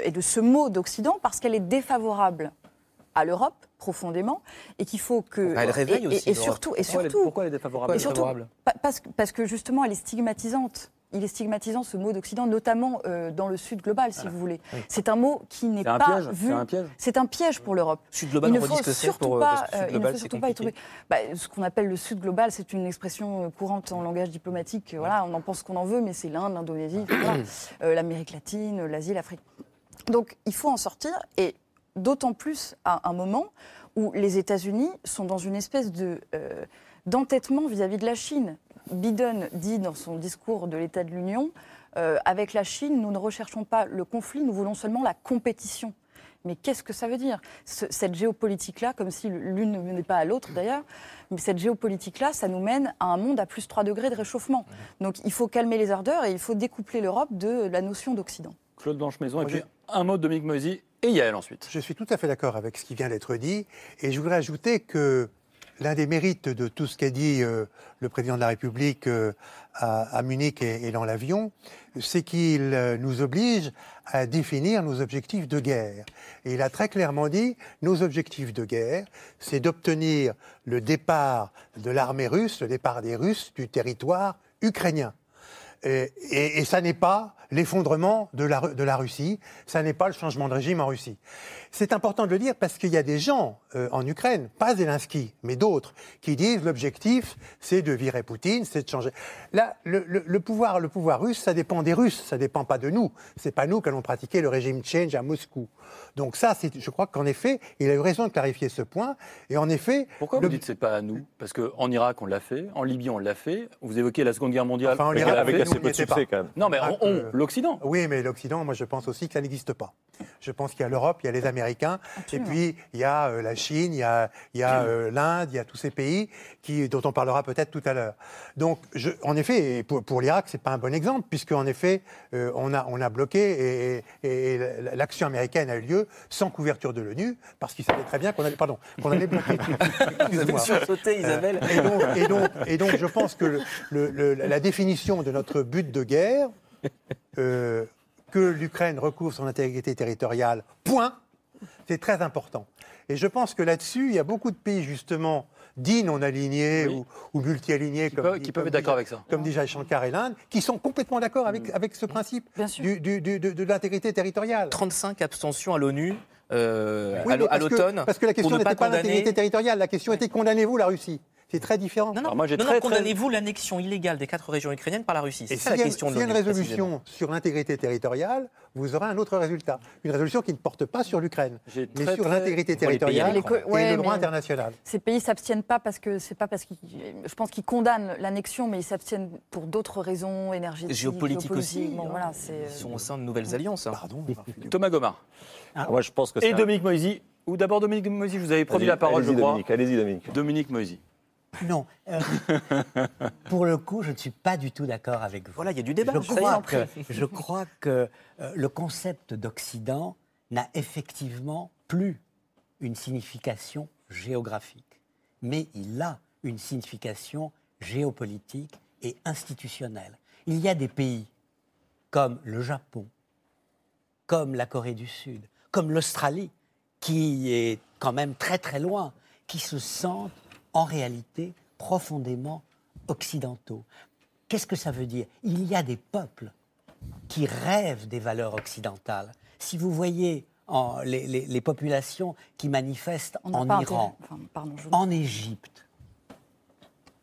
et de ce mot d'Occident parce qu'elle est défavorable à l'Europe profondément et qu'il faut que elle réveille aussi et, surtout et surtout pourquoi elle est défavorable, parce, parce, que justement elle est stigmatisante il est stigmatisant ce mot d'Occident, notamment euh, dans le Sud global, si vous voulez. C'est un mot qui n'est pas vu. C'est un piège. C'est un piège pour l'Europe. Sud global, il ne faut surtout pas, euh, il ne faut surtout pas y trouver. Bah, ce qu'on appelle le Sud global, c'est une expression euh, courante en langage diplomatique. Voilà, on en pense qu'on en veut, mais c'est l'Inde, l'Indonésie, l'Amérique latine, l'Asie, l'Afrique. Donc il faut en sortir, et d'autant plus à un moment où les États-Unis sont dans une espèce de, euh, d'entêtement vis-à-vis de la Chine. Biden dit dans son discours de l'État de l'Union, euh, avec la Chine, nous ne recherchons pas le conflit, nous voulons seulement la compétition. Mais qu'est-ce que ça veut dire? Cette géopolitique-là, comme si l'une ne venait pas à l'autre d'ailleurs, mais cette géopolitique-là, ça nous mène à un monde à plus 3 degrés de réchauffement. Donc il faut calmer les ardeurs et il faut découpler l'Europe de la notion d'Occident. Claude Blanche-Maison, et puis un mot de Dominique Moisy et Yael ensuite. Je suis tout à fait d'accord avec ce qui vient d'être dit, et je voudrais ajouter que l'un des mérites de tout ce qu'a dit euh, le président de la République euh, à, Munich et, dans l'avion, c'est qu'il euh, nous oblige à définir nos objectifs de guerre. Et il a très clairement dit, nos objectifs de guerre, c'est d'obtenir le départ de l'armée russe, le départ des Russes du territoire ukrainien. Et, ça n'est pas l'effondrement de la, Ru- de la Russie, ça n'est pas le changement de régime en Russie. C'est important de le dire parce qu'il y a des gens euh, en Ukraine, pas Zelensky, mais d'autres, qui disent l'objectif, c'est de virer Poutine, c'est de changer. Là, le, le- le pouvoir, le pouvoir russe, ça dépend des Russes, ça dépend pas de nous. C'est pas nous qui allons pratiquer le régime change à Moscou. Donc ça, je crois qu'en effet, il a eu raison de clarifier ce point. Et en effet, Pourquoi le- vous dites c'est pas à nous? Parce qu'en Irak, on l'a fait, en Libye, on l'a fait. Vous évoquez la Seconde Guerre mondiale. Enfin, en Avec, Irak, avec nous, assez peu de succès quand même. Non, mais Ah, on, euh, l'Occident. Oui, mais l'Occident, moi je pense aussi que ça n'existe pas. Je pense qu'il y a l'Europe, il y a les Américains, Absolument. et puis il y a euh, la Chine, il y a, il y a euh, l'Inde, il y a tous ces pays qui, dont on parlera peut-être tout à l'heure. Donc, je- en effet, et pour, pour l'Irak, c'est pas un bon exemple, puisque en effet, euh, on, a, on a bloqué et, et- et l'action américaine a eu lieu sans couverture de l'ONU, parce qu'ils savaient très bien qu'on allait, pardon, qu'on allait bloquer. Vous avez sursauté, Isabelle. Et donc, et, donc, et donc, je pense que le- le- le- la définition de notre but de guerre, euh, que l'Ukraine recouvre son intégrité territoriale, point, c'est très important. Et je pense que là-dessus, il y a beaucoup de pays, justement, dits non alignés Oui. ou, ou multi-alignés, Qui comme, peuvent- dit- qui peuvent être d'accord avec ça. Comme Shankar et l'Inde, qui sont complètement d'accord avec, avec ce principe Bien sûr. du- du- du- de, de l'intégrité territoriale. 35 abstentions à l'ONU euh, Oui, à parce l'automne. Parce que la question n'était pas condamner- l'intégrité territoriale, la question était condamnez-vous la Russie. C'est très différent. Non, non, Alors moi, j'ai non, très, non, très- condamnez-vous l'annexion illégale des quatre régions ukrainiennes par la Russie C'est Et ça la y a- question de s'il y a une résolution sur l'intégrité territoriale, vous aurez un autre résultat. Une résolution qui ne porte pas sur l'Ukraine, mais très, sur l'intégrité Pour les pays territoriale et ouais, le droit mais- international. Ces pays s'abstiennent pas parce que c'est pas parce qu'ils, je pense qu'ils condamnent l'annexion, mais ils s'abstiennent pour d'autres raisons énergétiques, Géopolitique aussi. Bon, hein. voilà, c'est. Ils sont au sein de nouvelles alliances. hein. Pardon. Thomas Gomard. Moi, je pense que Et Dominique Moisy. Ou d'abord Dominique Moisy, je vous avais promis la parole, je crois. Dominique, Allez-y, Dominique. Dominique Moisy. Non. euh, pour le coup, je ne suis pas du tout d'accord avec vous. Voilà, il y a du débat. Je crois que, je crois que euh, le concept d'Occident n'a effectivement plus une signification géographique, mais il a une signification géopolitique et institutionnelle. Il y a des pays comme le Japon, comme la Corée du Sud, comme l'Australie, qui est quand même très très loin, qui se sentent en réalité profondément occidentaux. Qu'est-ce que ça veut dire? Il y a des peuples qui rêvent des valeurs occidentales. Si vous voyez en- les, les- les populations qui manifestent en Iran, intérêt- enfin, pardon, je- en Égypte,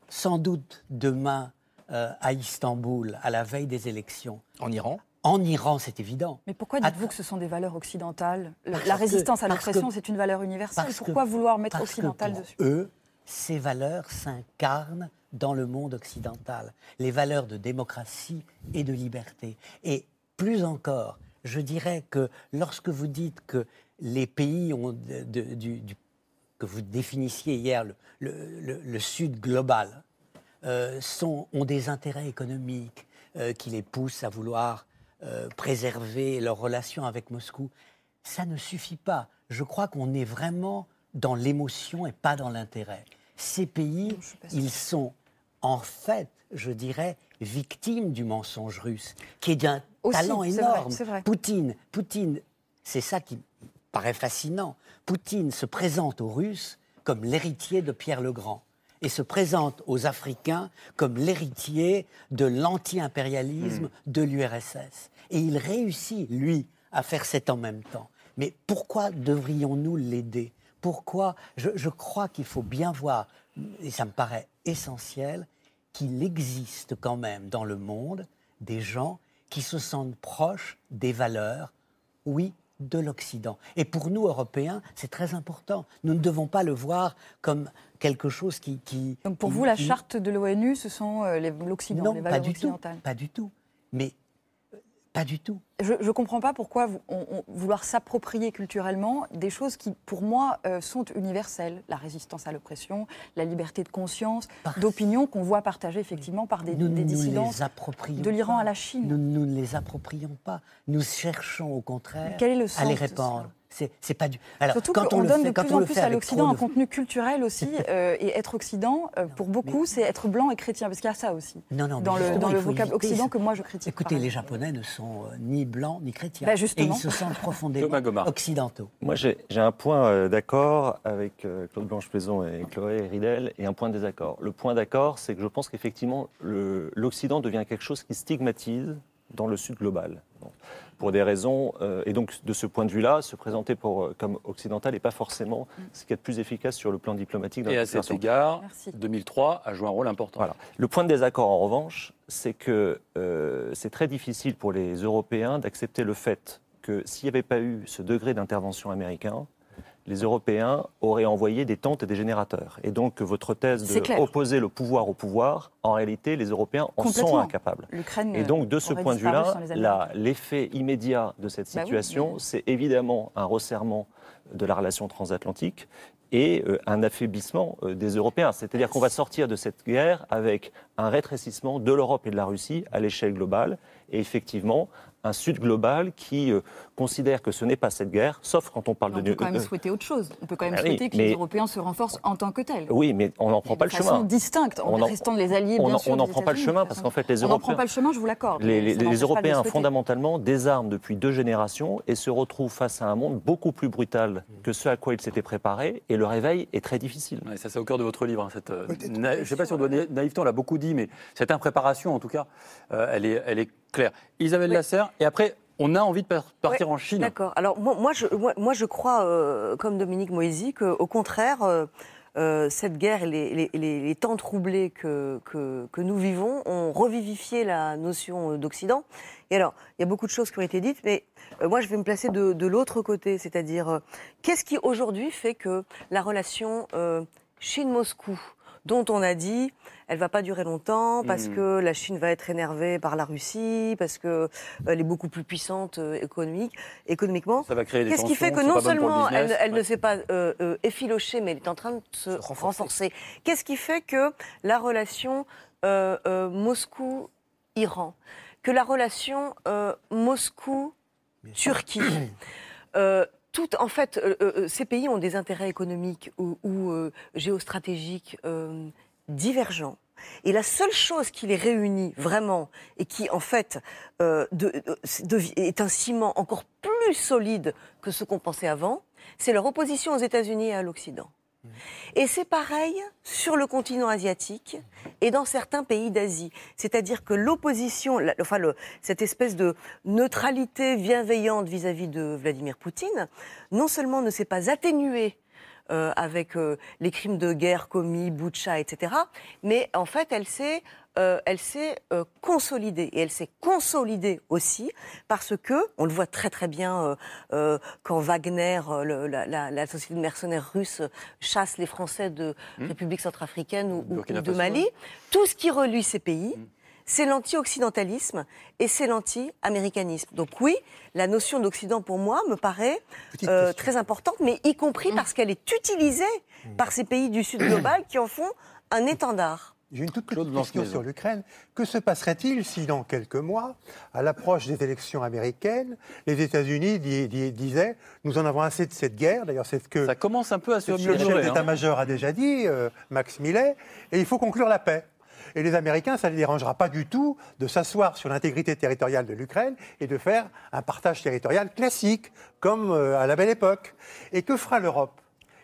sans doute demain euh, à Istanbul, à la veille des élections, En Iran? En Iran, c'est évident. Mais pourquoi dites-vous que ce sont des valeurs occidentales? La- Parce La que- résistance à l'oppression, c'est une valeur universelle. Que- Pourquoi vouloir mettre occidental dessus? Eux, ces valeurs s'incarnent dans le monde occidental. Les valeurs de démocratie et de liberté. Et plus encore, je dirais que lorsque vous dites que les pays que vous définissiez hier, le, Sud global, euh, ont des intérêts économiques euh, qui les poussent à vouloir euh, préserver leurs relations avec Moscou, ça ne suffit pas. Je crois qu'on est vraiment dans l'émotion et pas dans l'intérêt. Ces pays, ils sont en fait, je dirais, victimes du mensonge russe, qui est d'un Aussi, talent c'est vrai, énorme. c'est vrai. Poutine, Poutine, c'est ça qui me paraît fascinant. Poutine se présente aux Russes comme l'héritier de Pierre le Grand et se présente aux Africains comme l'héritier de l'anti-impérialisme de l'URSS. Et il réussit, lui, à faire cet en même temps. Mais pourquoi devrions-nous l'aider? Pourquoi je, je crois qu'il faut bien voir, et ça me paraît essentiel, qu'il existe quand même dans le monde des gens qui se sentent proches des valeurs, oui, de l'Occident. Et pour nous, Européens, c'est très important. Nous ne devons pas le voir comme quelque chose qui... qui Donc pour qui- vous, la qui- charte de l'ONU, ce sont euh, les- l'Occident, les pas valeurs du tout. occidentales. Pas du tout. Mais pas du tout. Je ne comprends pas pourquoi vous- on- on- vouloir s'approprier culturellement des choses qui, pour moi, euh, sont universelles. La résistance à l'oppression, la liberté de conscience, Parce- d'opinion qu'on voit partagée effectivement par des, nous des dissidents. les de l'Iran à la Chine. Nous nous ne les approprions pas. Nous cherchons au contraire Mais quel est le à sens les de répandre. Ça C'est c'est pas du. Alors, Surtout quand on le donne fait, de quand plus on en plus à l'Occident un de- contenu culturel aussi, euh, et être Occident, euh, pour beaucoup, c'est être blanc et chrétien, parce qu'il y a ça aussi, Non, non, dans le, dans le vocable Occident que moi je critique. Écoutez, les. Japonais ne sont euh, ni blancs ni chrétiens. Bah, et ils se sentent profondément occidentaux. Moi, j'ai un point euh, d'accord avec euh, Claude Blanche-Plaison et Chloé Ridel et un point de désaccord. Le point d'accord, c'est que je pense qu'effectivement, l'Occident devient quelque chose qui stigmatise dans le Sud global. Bon. Pour des raisons, euh, et donc de ce point de vue-là, se présenter pour, euh, comme occidental n'est pas forcément ce qui est de plus efficace sur le plan diplomatique. dans Et la à cet égard, Merci. 2003 a joué un rôle important. Voilà. Le point de désaccord, en revanche, c'est que euh, c'est très difficile pour les Européens d'accepter le fait que s'il n'y avait pas eu ce degré d'intervention américain, les Européens auraient envoyé des tentes et des générateurs. Et donc, votre thèse d'opposer le pouvoir au pouvoir, en réalité, les Européens en sont incapables. Et donc, de ce point de vue-là, l'effet immédiat de cette Bah oui, situation, c'est évidemment un resserrement de la relation transatlantique et euh, un affaiblissement euh, des Européens. C'est-à-dire qu'on va sortir de cette guerre avec un rétrécissement de l'Europe et de la Russie à l'échelle globale et effectivement un Sud global qui euh, considère que ce n'est pas cette guerre, sauf quand on parle On de... peut quand même euh, souhaiter autre chose. On peut quand même Ah oui, souhaiter que mais- les Européens se renforcent en tant que tels. oui, mais on n'en prend pas de le façon chemin. distincte, en On en- restant les alliés, on bien en- sûr. on n'en prend pas le chemin de parce qu'en fait, les On n'en prend Européens- pas le chemin, je vous l'accorde. Les, de Européens, fondamentalement, désarment depuis deux générations et se retrouvent face à un monde beaucoup plus brutal que ce à quoi ils s'étaient préparés. Et le réveil est très difficile. Ouais, ça, c'est au cœur de votre livre. hein, cette, euh, na- je ne sais pas si on doit na- naïveté, on l'a beaucoup dit, mais cette impréparation, en tout cas, euh, elle, est, elle est claire. Isabelle Oui. Lasserre, et après, on a envie de par- partir Ouais, en Chine. D'accord. Alors moi, moi, je, moi, moi, je crois, euh, comme Dominique Moisy, qu'au contraire, euh, euh, cette guerre et les, les- les- les temps troublés que, que, que nous vivons ont revivifié la notion d'Occident. Et alors, il y a beaucoup de choses qui ont été dites, mais moi, je vais me placer de, de l'autre côté, c'est-à-dire, qu'est-ce qui aujourd'hui fait que la relation Chine-Moscou, dont on a dit, elle va pas durer longtemps parce Mhm. que la Chine va être énervée par la Russie, parce que euh, elle est beaucoup plus puissante euh, économique, économiquement. Ça va créer des Qu'est-ce qui fait que non seulement elle, business. elle Ouais. ne s'est pas euh, euh, effilochée, mais elle est en train de se, Se renforcer. renforcer, Qu'est-ce qui fait que la relation euh, Moscou-Iran, que la relation Moscou-Turquie, tout, en fait, euh, euh, ces pays ont des intérêts économiques ou, euh, géostratégiques euh, divergents. Et la seule chose qui les réunit vraiment et qui, en fait, euh, est un ciment encore plus solide que ce qu'on pensait avant, c'est leur opposition aux États-Unis et à l'Occident. Et c'est pareil sur le continent asiatique et dans certains pays d'Asie. C'est-à-dire que l'opposition, enfin cette espèce de neutralité bienveillante vis-à-vis de Vladimir Poutine, non seulement ne s'est pas atténuée euh, avec euh, les crimes de guerre commis, Boucha, etc., mais en fait elle s'est euh, elle s'est euh, consolidée. Et elle s'est consolidée aussi parce que, on le voit très très bien euh, quand Wagner, le- la, la- la société de mercenaires russe, chasse les Français de République centrafricaine ou, ou- de Mali, tout ce qui relie ces pays, c'est l'anti-occidentalisme et c'est l'anti-américanisme. Donc oui, la notion d'Occident, pour moi, me paraît euh, très importante, mais y compris parce qu'elle est utilisée par ces pays du Sud global qui en font un étendard. J'ai une toute petite question sur l'Ukraine. Que se passerait-il si, dans quelques mois, à l'approche des élections américaines, les États-Unis di- di- disaient Nous en avons assez de cette guerre D'ailleurs, c'est ce que Ça commence un peu à se le chef hein. d'état-major a déjà dit, euh, Max Millet, et il faut conclure la paix. Et les Américains, ça ne les dérangera pas du tout de s'asseoir sur l'intégrité territoriale de l'Ukraine et de faire un partage territorial classique, comme euh, à la belle époque. Et que fera l'Europe?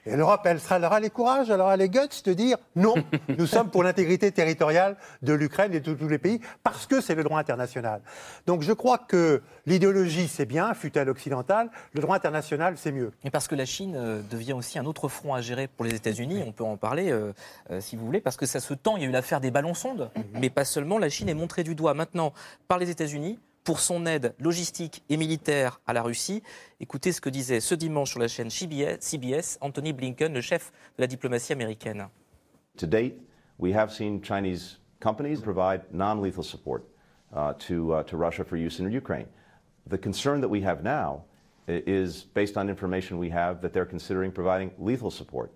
Et l'Europe, elle, sera, elle aura les courages, elle aura les guts de dire non, nous sommes pour l'intégrité territoriale de l'Ukraine et de tous les pays, parce que c'est le droit international. Donc je crois que l'idéologie, c'est bien, fut-elle occidentale, le droit international, c'est mieux. Et parce que la Chine euh, devient aussi un autre front à gérer pour les États-Unis, on peut en parler euh, euh, si vous voulez, parce que ça se tend. Il y a eu l'affaire des ballons sondes, mais pas seulement. La Chine est montrée du doigt maintenant par les États-Unis pour son aide logistique et militaire à la Russie. Écoutez ce que disait ce dimanche sur la chaîne CBS, Anthony Blinken, le chef de la diplomatie américaine. To date, we have seen Chinese companies provide non lethal support uh, to, uh, to Russia for use in Ukraine. The concern that we have now is based on information we have that they're considering providing lethal support.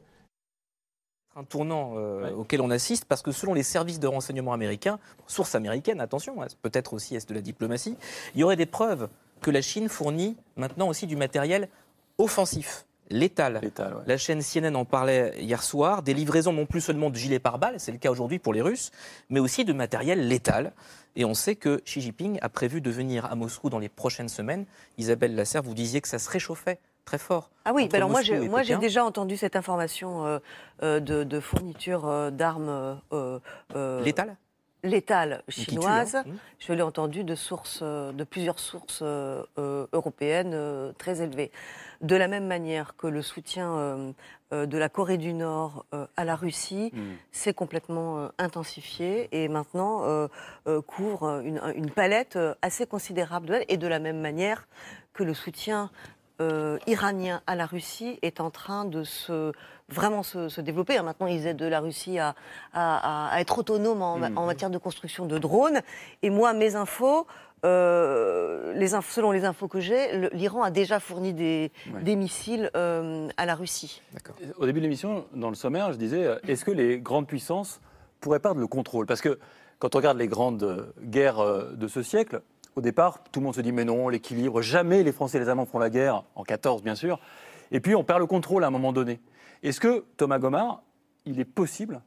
Un tournant euh, auquel on assiste parce que selon les services de renseignement américains, source américaine, attention, hein, peut-être aussi est-ce de la diplomatie, il y aurait des preuves que la Chine fournit maintenant aussi du matériel offensif, létal. Létal, ouais. La chaîne CNN en parlait hier soir. Des livraisons non plus seulement de gilets pare-balles, c'est le cas aujourd'hui pour les Russes, mais aussi de matériel létal. Et on sait que Xi Jinping a prévu de venir à Moscou dans les prochaines semaines. Isabelle Lasserre, vous disiez que ça se réchauffait très fort. Ah oui, bah alors moi Moscou j'ai moi déjà entendu cette information euh, euh, de, de fourniture euh, d'armes Létal létales tue, chinoises. hein. Mmh. Je l'ai entendu de sources, de plusieurs sources euh, européennes euh, très élevées. De la même manière que le soutien euh, de la Corée du Nord à la Russie Mm. s'est complètement euh, intensifié et maintenant couvre une, une palette assez considérable de et de la même manière que le soutien euh, iranien à la Russie est en train de se vraiment se, se développer. Maintenant, ils aident la Russie à, à- à- à être autonome en, Mhm. en matière de construction de drones. Et moi, mes infos, euh, les inf- selon les infos que j'ai, l'Iran a déjà fourni des, Ouais. des missiles euh, à la Russie. Au début de l'émission, dans le sommaire, je disais est-ce que les grandes puissances pourraient perdre le contrôle? Parce que quand on regarde les grandes guerres de ce siècle, au départ, tout le monde se dit mais non, l'équilibre, jamais les Français et les Allemands font la guerre, en 14 bien sûr. Et puis on perd le contrôle à un moment donné. Est-ce que, Thomas Gomard, il est possible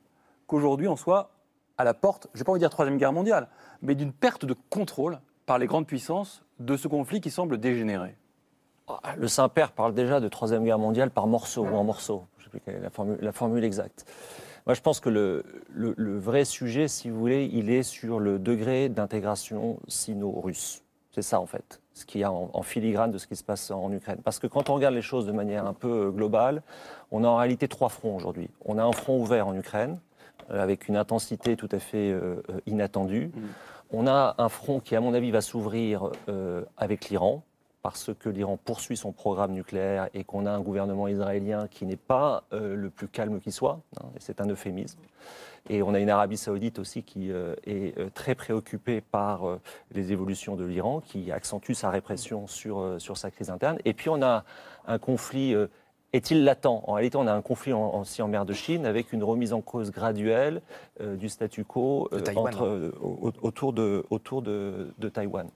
qu'aujourd'hui on soit à la porte, je ne vais pas vous dire Troisième Guerre mondiale, mais d'une perte de contrôle par les grandes puissances de ce conflit qui semble dégénérer? Ah, Le Saint-Père parle déjà de Troisième Guerre mondiale par morceaux ou en morceaux. Je ne sais plus quelle est la formule exacte. Moi, je pense que le, le- le vrai sujet, si vous voulez, il est sur le degré d'intégration sino-russe. C'est ça, en fait, ce qu'il y a en, en filigrane de ce qui se passe en Ukraine. Parce que quand on regarde les choses de manière un peu euh, globale, on a en réalité trois fronts aujourd'hui. On a un front ouvert en Ukraine, euh, avec une intensité tout à fait euh, inattendue. On a un front qui, à mon avis, va s'ouvrir euh, avec l'Iran, parce que l'Iran poursuit son programme nucléaire et qu'on a un gouvernement israélien qui n'est pas euh, le plus calme qui soit, hein, et c'est un euphémisme. Et on a une Arabie saoudite aussi qui euh, est euh, très préoccupée par euh, les évolutions de l'Iran, qui accentue sa répression sur, sur sa crise interne. Et puis on a un conflit, est-il latent? En réalité, on a un conflit en- aussi en mer de Chine avec une remise en cause graduelle du statu quo De Taïwan. entre, au- autour, de, autour de, de Taïwan.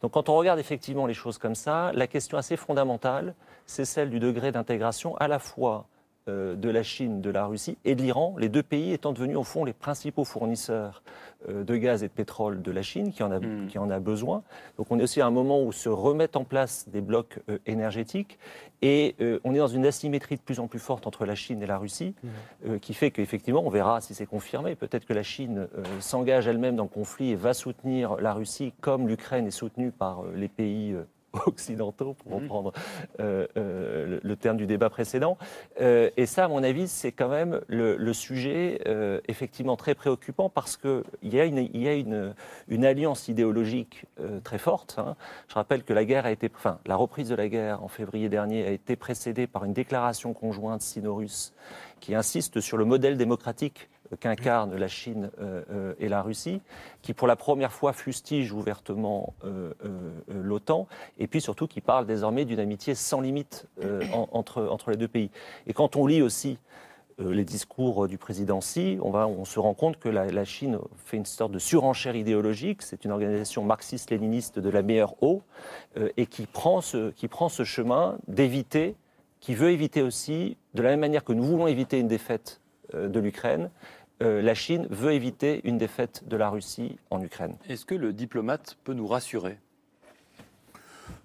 Donc quand on regarde effectivement les choses comme ça, la question assez fondamentale, c'est celle du degré d'intégration à la fois de la Chine, de la Russie et de l'Iran, les deux pays étant devenus au fond les principaux fournisseurs euh, de gaz et de pétrole de la Chine, qui en, a, Mm. qui en a besoin. Donc on est aussi à un moment où se remettent en place des blocs euh, énergétiques et euh, on est dans une asymétrie de plus en plus forte entre la Chine et la Russie, euh, qui fait qu'effectivement, on verra si c'est confirmé, peut-être que la Chine euh, s'engage elle-même dans le conflit et va soutenir la Russie comme l'Ukraine est soutenue par euh, les pays euh, occidentaux, pour reprendre euh, euh, le, le terme du débat précédent. Euh, et ça, à mon avis, c'est quand même le, le sujet effectivement très préoccupant parce qu'il y a, une, il y a une, une alliance idéologique très forte. hein. Je rappelle que la guerre a été, enfin, la reprise de la guerre en février dernier a été précédée par une déclaration conjointe sino-russe qui insiste sur le modèle démocratique qu'incarnent la Chine euh, euh, et la Russie, qui pour la première fois fustige ouvertement euh, l'OTAN, et puis surtout qui parle désormais d'une amitié sans limite en- entre, entre les deux pays. Et quand on lit aussi les discours du président Xi, on, va, on se rend compte que la, la Chine fait une sorte de surenchère idéologique. C'est une organisation marxiste-léniniste de la meilleure eau et qui prend ce, qui prend ce chemin d'éviter, qui veut éviter aussi, de la même manière que nous voulons éviter une défaite de l'Ukraine, euh, la Chine veut éviter une défaite de la Russie en Ukraine. Est-ce que le diplomate peut nous rassurer?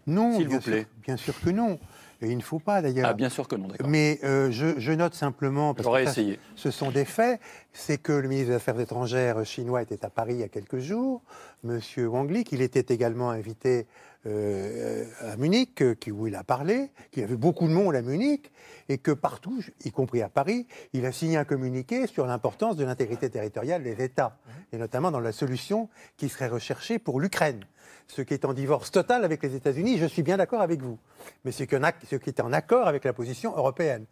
Non, S'il bien vous plaît. sûr- bien sûr que non. Et il ne faut pas d'ailleurs. Ah, bien sûr que non, d'accord. Mais euh, je, je note simplement, parce J'aurais que ça, essayé. ce sont des faits, c'est que le ministre des Affaires étrangères chinois était à Paris il y a quelques jours, M. Wang Li, qu'il était également invité euh, à Munich, euh, qui- où il a parlé, qu'il y avait beaucoup de monde à Munich, et que partout, y compris à Paris, il a signé un communiqué sur l'importance de l'intégrité territoriale des États, et notamment dans la solution qui serait recherchée pour l'Ukraine. Ce qui est en divorce total avec les États-Unis, je suis bien d'accord avec vous, mais ce qui est en accord avec la position européenne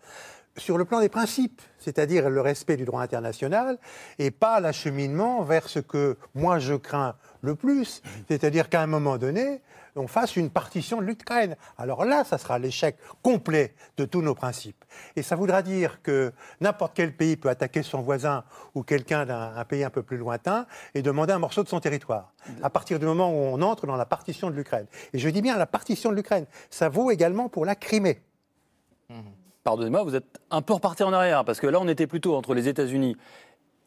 sur le plan des principes, c'est-à-dire le respect du droit international, et pas l'acheminement vers ce que moi je crains le plus, c'est-à-dire qu'à un moment donné, on fasse une partition de l'Ukraine. Alors là, ça sera l'échec complet de tous nos principes. Et ça voudra dire que n'importe quel pays peut attaquer son voisin ou quelqu'un d'un un pays un peu plus lointain et demander un morceau de son territoire, à partir du moment où on entre dans la partition de l'Ukraine. Et je dis bien la partition de l'Ukraine. Ça vaut également pour la Crimée. Pardonnez-moi, vous êtes un peu reparti en arrière, parce que là, on était plutôt entre les États-Unis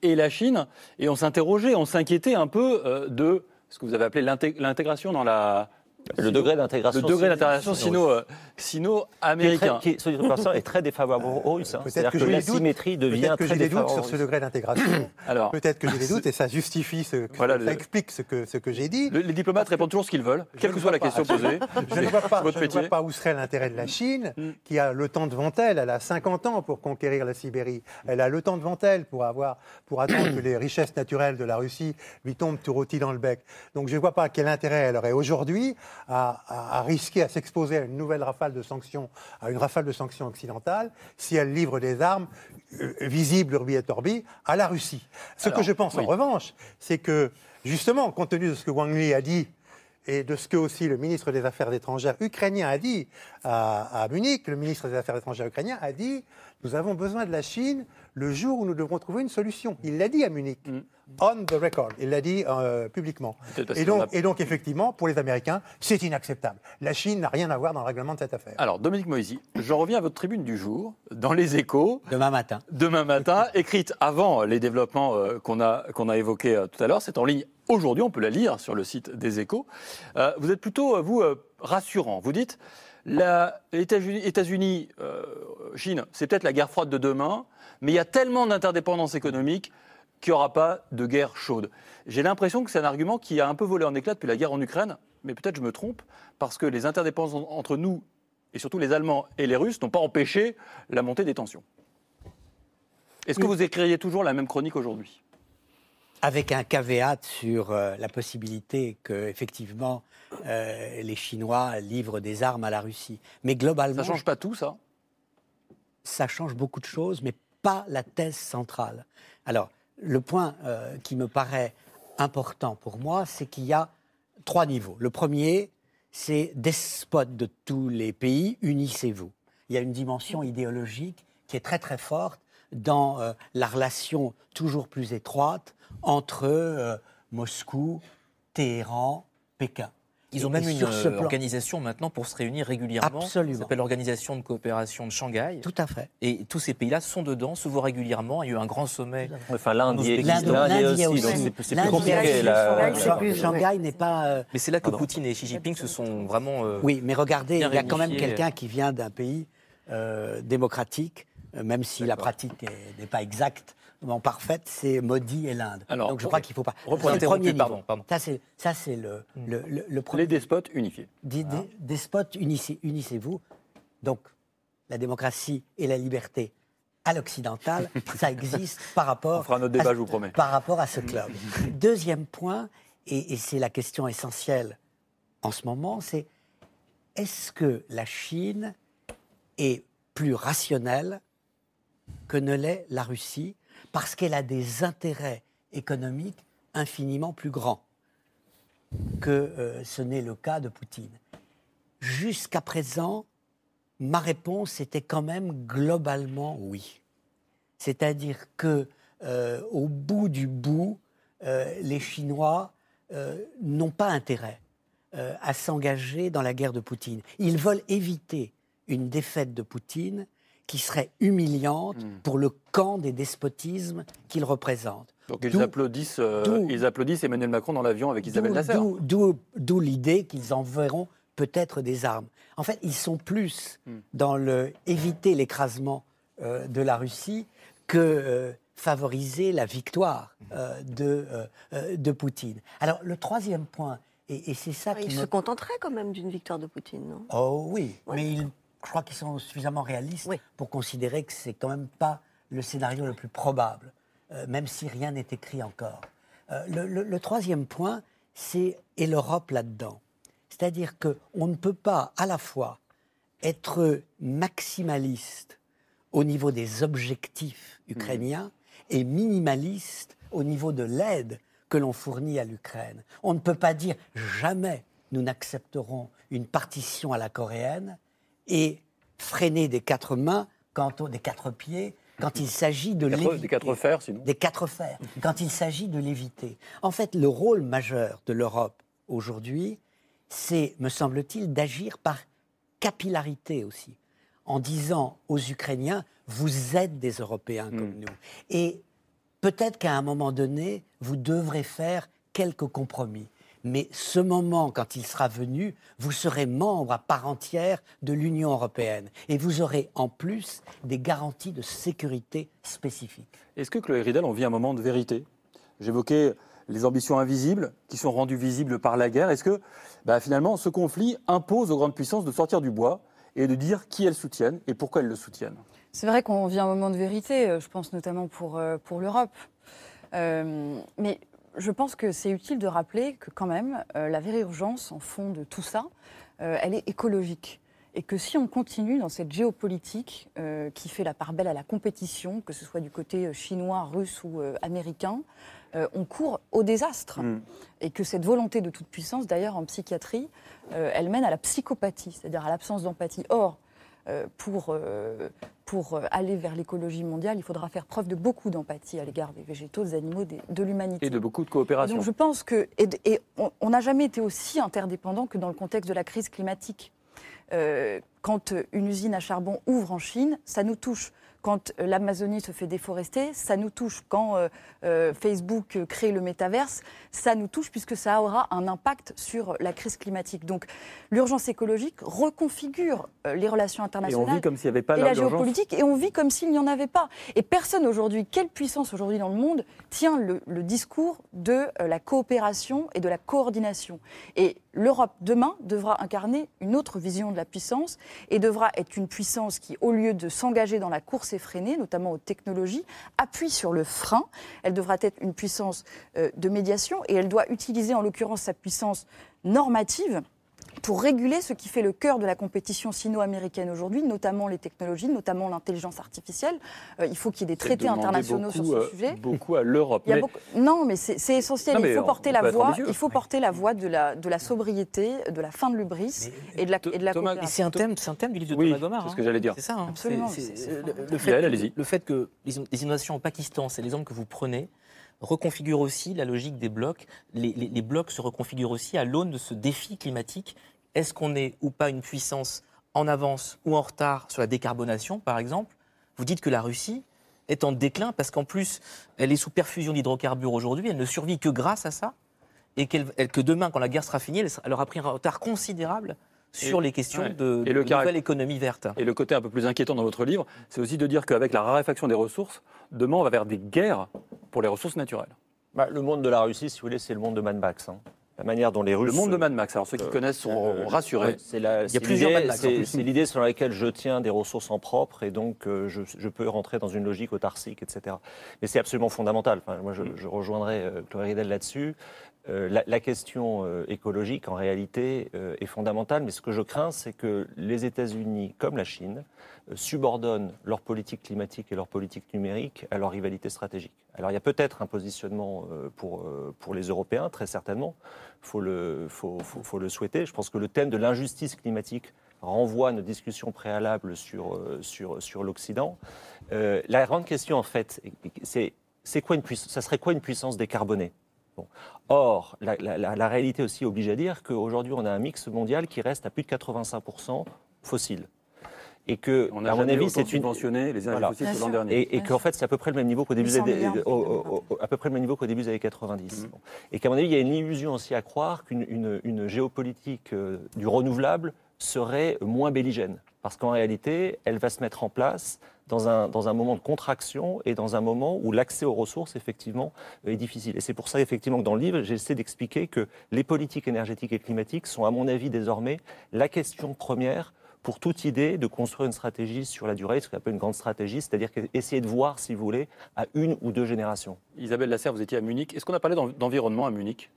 et la Chine, et on s'interrogeait, on s'inquiétait un peu euh, de ce que vous avez appelé l'inté- l'intégration dans la... Le degré d'intégration. Le degré d'intégration sino- sino, euh, sino-américain. Qui, est très- défavorable aux Russes. hein. Peut-être C'est-à-dire que que, j'ai la des doutes. symétrie devient Peut-être que très j'ai des doutes défavorable. sur ce degré d'intégration. Alors, Peut-être que j'ai des doutes et ça justifie ce, Voilà, ça le- explique ce que, ce que j'ai dit. le- les diplomates répondent toujours ce qu'ils veulent, quelle que soit la question posée. Je ne vois pas, votre je ne vois métier. pas où serait l'intérêt de la Chine, Mm. qui a le temps devant elle. Elle a 50 ans pour conquérir la Sibérie. Elle a le temps devant elle pour, avoir, pour attendre que les richesses naturelles de la Russie lui tombent tout rôti dans le bec. Donc je ne vois pas quel intérêt elle aurait aujourd'hui à, à- à risquer, à s'exposer à une nouvelle rafale de sanctions, à une rafale de sanctions occidentales, si elle livre des armes euh, visibles, urbi et orbi, à la Russie. Ce Alors, que je pense oui. en revanche, c'est que justement, compte tenu de ce que Wang Yi a dit, et de ce que aussi le ministre des Affaires étrangères ukrainien a dit à, à Munich, le ministre des Affaires étrangères ukrainien a dit nous avons besoin de la Chine le jour où nous devrons trouver une solution. Il l'a dit à Munich, on the record, il l'a dit euh, publiquement. Et donc, a- et donc, effectivement, pour les Américains, c'est inacceptable. La Chine n'a rien à voir dans le règlement de cette affaire. Alors, Dominique Moisy, je reviens à votre tribune du jour, dans les échos, Demain matin. demain matin, écrite avant les développements euh, qu'on a, qu'on a évoqués euh, tout à l'heure. C'est en ligne aujourd'hui, on peut la lire sur le site des échos. Euh, vous êtes plutôt, vous, euh, rassurant. Vous dites, les États-Unis, euh, Chine, c'est peut-être la guerre froide de demain, mais il y a tellement d'interdépendance économique qu'il n'y aura pas de guerre chaude. J'ai l'impression que c'est un argument qui a un peu volé en éclats depuis la guerre en Ukraine, mais peut-être je me trompe, parce que les interdépendances en- entre nous, et surtout les Allemands et les Russes, n'ont pas empêché la montée des tensions. Est-ce que vous écririez toujours la même chronique aujourd'hui? Avec un caveat sur euh, la possibilité que, effectivement, euh, les Chinois livrent des armes à la Russie. Mais globalement, Ça change pas tout, ça ça change beaucoup de choses, mais pas la thèse centrale. Alors, le point euh, qui me paraît important pour moi, c'est qu'il y a trois niveaux. Le premier, c'est despotes de tous les pays, unissez-vous. Il y a une dimension idéologique qui est très très forte dans euh, la relation toujours plus étroite entre euh, Moscou, Téhéran, Pékin. Ils ont Et- même et une euh, organisation maintenant pour se réunir régulièrement. Absolument. Ça s'appelle l'Organisation de coopération de Shanghai. Tout à fait. Et tous ces pays-là sont dedans, se voient régulièrement. Il y a eu un grand sommet. Enfin, l'Inde y est, aussi, c'est- plus compliqué. Shanghai, n'est pas. euh, Mais c'est là que Pardon. Poutine et Xi Jinping se sont vraiment. euh, Oui, mais regardez, il y a quand même quelqu'un qui vient d'un pays euh, démocratique, euh, même si la pratique est- n'est pas parfaite, c'est Modi et l'Inde. Alors, Donc je crois qu'il ne faut pas. reprenez. Le premier pardon, pardon. Ça, c'est, ça, c'est le, le, le, le premier. Les despotes unifiés. Des, des- despotes, unissez, unissez-vous. Donc, la démocratie et la liberté à l'occidental, ça existe par rapport. On fera notre à- débat, je vous promets. Par rapport à ce club. Deuxième point, et, et c'est la question essentielle en ce moment, c'est est-ce que la Chine est plus rationnelle que ne l'est la Russie parce qu'elle a des intérêts économiques infiniment plus grands que euh, ce n'est le cas de Poutine. Jusqu'à présent, ma réponse était quand même globalement oui. C'est-à-dire que euh, au bout du bout, euh, les Chinois n'ont pas intérêt à s'engager dans la guerre de Poutine. Ils veulent éviter une défaite de Poutine qui serait humiliante pour le camp des despotismes qu'il représente. Donc ils applaudissent, euh, ils applaudissent Emmanuel Macron dans l'avion avec Isabelle D'où- Nasser. d'où- l'idée qu'ils enverront peut-être des armes. En fait, ils sont plus Hmm. dans le éviter l'écrasement euh, de la Russie que euh, favoriser la victoire euh, de, de Poutine. Alors, le troisième point, et, et c'est ça qui Il me se contenterait quand même d'une victoire de Poutine, non? Oh oui, Ouais. mais ils- je crois qu'ils sont suffisamment réalistes Oui. pour considérer que c'est quand même pas le scénario le plus probable, euh, même si rien n'est écrit encore. Euh, le, le- le troisième point, c'est et l'Europe là-dedans. C'est-à-dire qu'on ne peut pas à la fois être maximaliste au niveau des objectifs ukrainiens et minimaliste au niveau de l'aide que l'on fournit à l'Ukraine. On ne peut pas dire jamais nous n'accepterons une partition à la coréenne et freiner des quatre mains, quand on- des quatre pieds, quand il s'agit de l'éviter. des quatre fers, sinon. Des quatre fers, quand il s'agit de l'éviter. En fait, le rôle majeur de l'Europe aujourd'hui, c'est, me semble-t-il, d'agir par capillarité aussi. en disant aux Ukrainiens, vous êtes des Européens comme Mm. nous. Et peut-être qu'à un moment donné, vous devrez faire quelques compromis. Mais ce moment, quand il sera venu, vous serez membre à part entière de l'Union européenne. Et vous aurez en plus des garanties de sécurité spécifiques. Est-ce que Chloé Ridel, on vit un moment de vérité? J'évoquais les ambitions invisibles qui sont rendues visibles par la guerre. Est-ce que bah, finalement ce conflit impose aux grandes puissances de sortir du bois et de dire qui elles soutiennent et pourquoi elles le soutiennent? C'est vrai qu'on vit un moment de vérité, euh, je pense notamment pour, euh, pour l'Europe. Euh, mais je pense que c'est utile de rappeler que quand même, euh, la vraie urgence en fond de tout ça, euh, elle est écologique. Et que si on continue dans cette géopolitique euh, qui fait la part belle à la compétition, que ce soit du côté euh, chinois, russe ou américain, on court au désastre. Mm. Et que cette volonté de toute puissance, d'ailleurs en psychiatrie, elle mène à la psychopathie, c'est-à-dire à l'absence d'empathie. Or, pour, pour euh, aller vers l'écologie mondiale, il faudra faire preuve de beaucoup d'empathie à l'égard des végétaux, des animaux, des- de l'humanité. Et de beaucoup de Et coopération. donc je pense que et, et on- n'a jamais été aussi interdépendant que dans le contexte de la crise climatique. Euh, quand une usine à charbon ouvre en Chine, ça nous touche. Quand euh, l'Amazonie se fait déforester, ça nous touche. Quand euh, euh, Facebook crée le métaverse, ça nous touche puisque ça aura un impact sur la crise climatique. Donc l'urgence écologique reconfigure les relations Et on internationales vit comme s'il n'y avait pas et la géopolitique, et on vit comme s'il n'y en avait pas. Et personne aujourd'hui, quelle puissance aujourd'hui dans le monde tient le, le discours de la coopération et de la coordination Et l'Europe demain devra incarner une autre vision de la puissance et devra être une puissance qui, au lieu de s'engager dans la course notamment aux technologies, appuie sur le frein. Elle devra être une puissance euh, de médiation et elle doit utiliser en l'occurrence sa puissance normative pour réguler ce qui fait le cœur de la compétition sino-américaine aujourd'hui, notamment les technologies, notamment l'intelligence artificielle. Euh, il faut qu'il y ait des traités internationaux beaucoup, sur ce euh, sujet. Beaucoup à l'Europe. Il y a Mais- beaucoup- Non, mais c'est essentiel. Non, il faut on- porter on la voix. Il faut porter la voix de la, de la sobriété, de la fin de l'ubris et de la, et de la Thomas, Et coopération. c'est un thème, c'est un thème du livre de Oui, Thomas Gomard. c'est ce hein. que j'allais dire. C'est ça. hein. Absolument, le, fait que, allez-y. le fait que les, les inondations au Pakistan, c'est l'exemple que vous prenez, reconfigure aussi la logique des blocs. Les, blocs se reconfigurent aussi à l'aune de ce défi climatique. Est-ce qu'on est ou pas une puissance en avance ou en retard sur la décarbonation, par exemple? Vous dites que la Russie est en déclin parce qu'en plus, elle est sous perfusion d'hydrocarbures aujourd'hui, elle ne survit que grâce à ça, et que demain, quand la guerre sera finie, elle aura pris un retard considérable sur Et- les questions ouais. de, Et le de caractère- nouvelle économie verte. Et le côté un peu plus inquiétant dans votre livre, c'est aussi de dire qu'avec la raréfaction des ressources, demain on va vers des guerres pour les ressources naturelles. Bah, le monde de la Russie, si vous voulez, c'est le monde de Mad Max. hein. La manière dont les Russes. Le monde de Mad Max, alors ceux qui euh, connaissent seront euh, rassurés. ouais, C'est la- Il y a c'est plusieurs l'idée- Mad Max, C'est l'idée selon laquelle je tiens des ressources en propre et donc euh, je, je peux rentrer dans une logique autarcique, etc. Mais c'est absolument fondamental. Enfin, moi, je, je rejoindrai euh, Chloé Ridel là-dessus. Euh, la, question euh, écologique, en réalité, euh, est fondamentale. Mais ce que je crains, c'est que les États-Unis, comme la Chine, subordonnent leur politique climatique et leur politique numérique à leur rivalité stratégique. Alors il y a peut-être un positionnement pour, les Européens, très certainement. Il faut le, souhaiter. Je pense que le thème de l'injustice climatique renvoie à nos discussions préalables sur, l'Occident. La grande question, en fait, c'est c'est quoi une puissance, ça serait quoi une puissance décarbonée? Bon. Or, la, la- la- la réalité aussi oblige à dire qu'aujourd'hui, on a un mix mondial qui reste à plus de 85% fossile. Et que, On a à mon avis, c'est une, subventionné les énergies Voilà. fossiles l'an dernier. et, qu'en fait, c'est à peu près le même niveau qu'au début, des 800 années- milliards de au- au- au- à peu près le même niveau qu'au début des années 90. Mhm. Bon. Et qu'à mon avis, il y a une illusion aussi à croire qu'une une, une géopolitique euh, du renouvelable serait moins belligène. Parce qu'en réalité, elle va se mettre en place dans un, dans un moment de contraction et dans un moment où l'accès aux ressources, effectivement, est difficile. Et c'est pour ça, effectivement, que dans le livre, j'essaie d'expliquer que les politiques énergétiques et climatiques sont, à mon avis, désormais la question première pour toute idée de construire une stratégie sur la durée, ce qu'on appelle une grande stratégie, c'est-à-dire essayer de voir, si vous voulez, à une ou deux générations. Isabelle Lasserre, vous étiez à Munich. Est-ce qu'on a parlé d'en- d'environnement à Munich?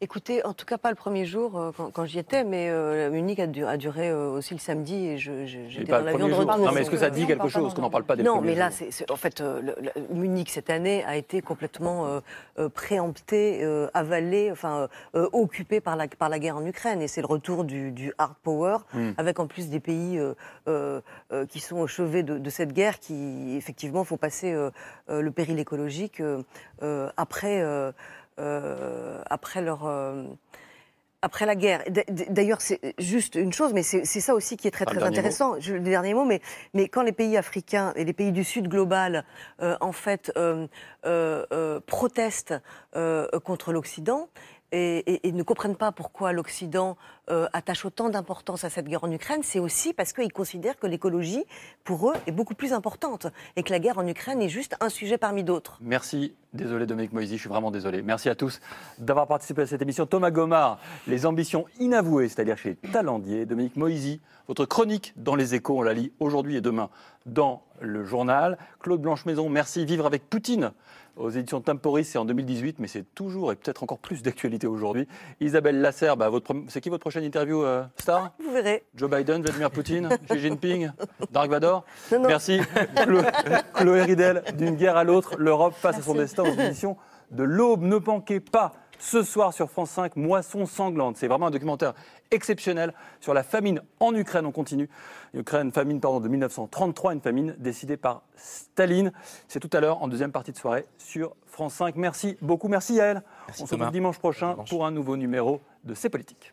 Écoutez, en tout cas pas le premier jour euh, quand, quand j'y étais, mais euh, Munich a, du- a duré euh, aussi le samedi et j'étais dans l'avion de retour. Non, mais est-ce que ça dit quelque chose qu'on n'en parle pas des Non, mais là, en fait, le- le- Munich cette année a été complètement préempté, avalé, enfin occupé par la, par la guerre en Ukraine. Et c'est le retour du, du hard power, Hmm. avec en plus des pays qui sont au chevet de, de cette guerre, qui effectivement faut passer le péril écologique après, après leur. euh, après la guerre. D'ailleurs, c'est juste une chose, mais c'est ça aussi qui est très, très intéressant. Je, le dernier mot, mais, mais quand les pays africains et les pays du Sud global, euh, en fait, euh, euh, protestent contre l'Occident, et, ne comprennent pas pourquoi l'Occident euh, attache autant d'importance à cette guerre en Ukraine, c'est aussi parce qu'ils considèrent que l'écologie, pour eux, est beaucoup plus importante et que la guerre en Ukraine est juste un sujet parmi d'autres. Merci. Désolé Dominique Moisy, je suis vraiment désolé. Merci à tous d'avoir participé à cette émission. Thomas Gomard, les ambitions inavouées, c'est-à-dire chez Talandier. Dominique Moisy, votre chronique dans les échos, on la lit aujourd'hui et demain dans le journal. Claude Blanche-Maison, merci. Vivre avec Poutine aux éditions Temporis, c'est en 2018, mais c'est toujours et peut-être encore plus d'actualité aujourd'hui. Isabelle Lasserre, bah, c'est qui votre prochaine interview, euh, Star? Vous verrez. Joe Biden, Vladimir Poutine, Xi Jinping, Dark Vador? Merci. Chloé Ridel, d'une guerre à l'autre, l'Europe face à son destin aux éditions de l'Aube. Ne manquez pas ce soir sur France 5, Moisson sanglante. C'est vraiment un documentaire exceptionnel sur la famine en Ukraine. On continue. Ukraine, famine pardon, de 1933, une famine décidée par Staline. C'est tout à l'heure en deuxième partie de soirée sur France 5. Merci beaucoup. Merci Yael. On se retrouve dimanche prochain pour un nouveau numéro de C'est politique.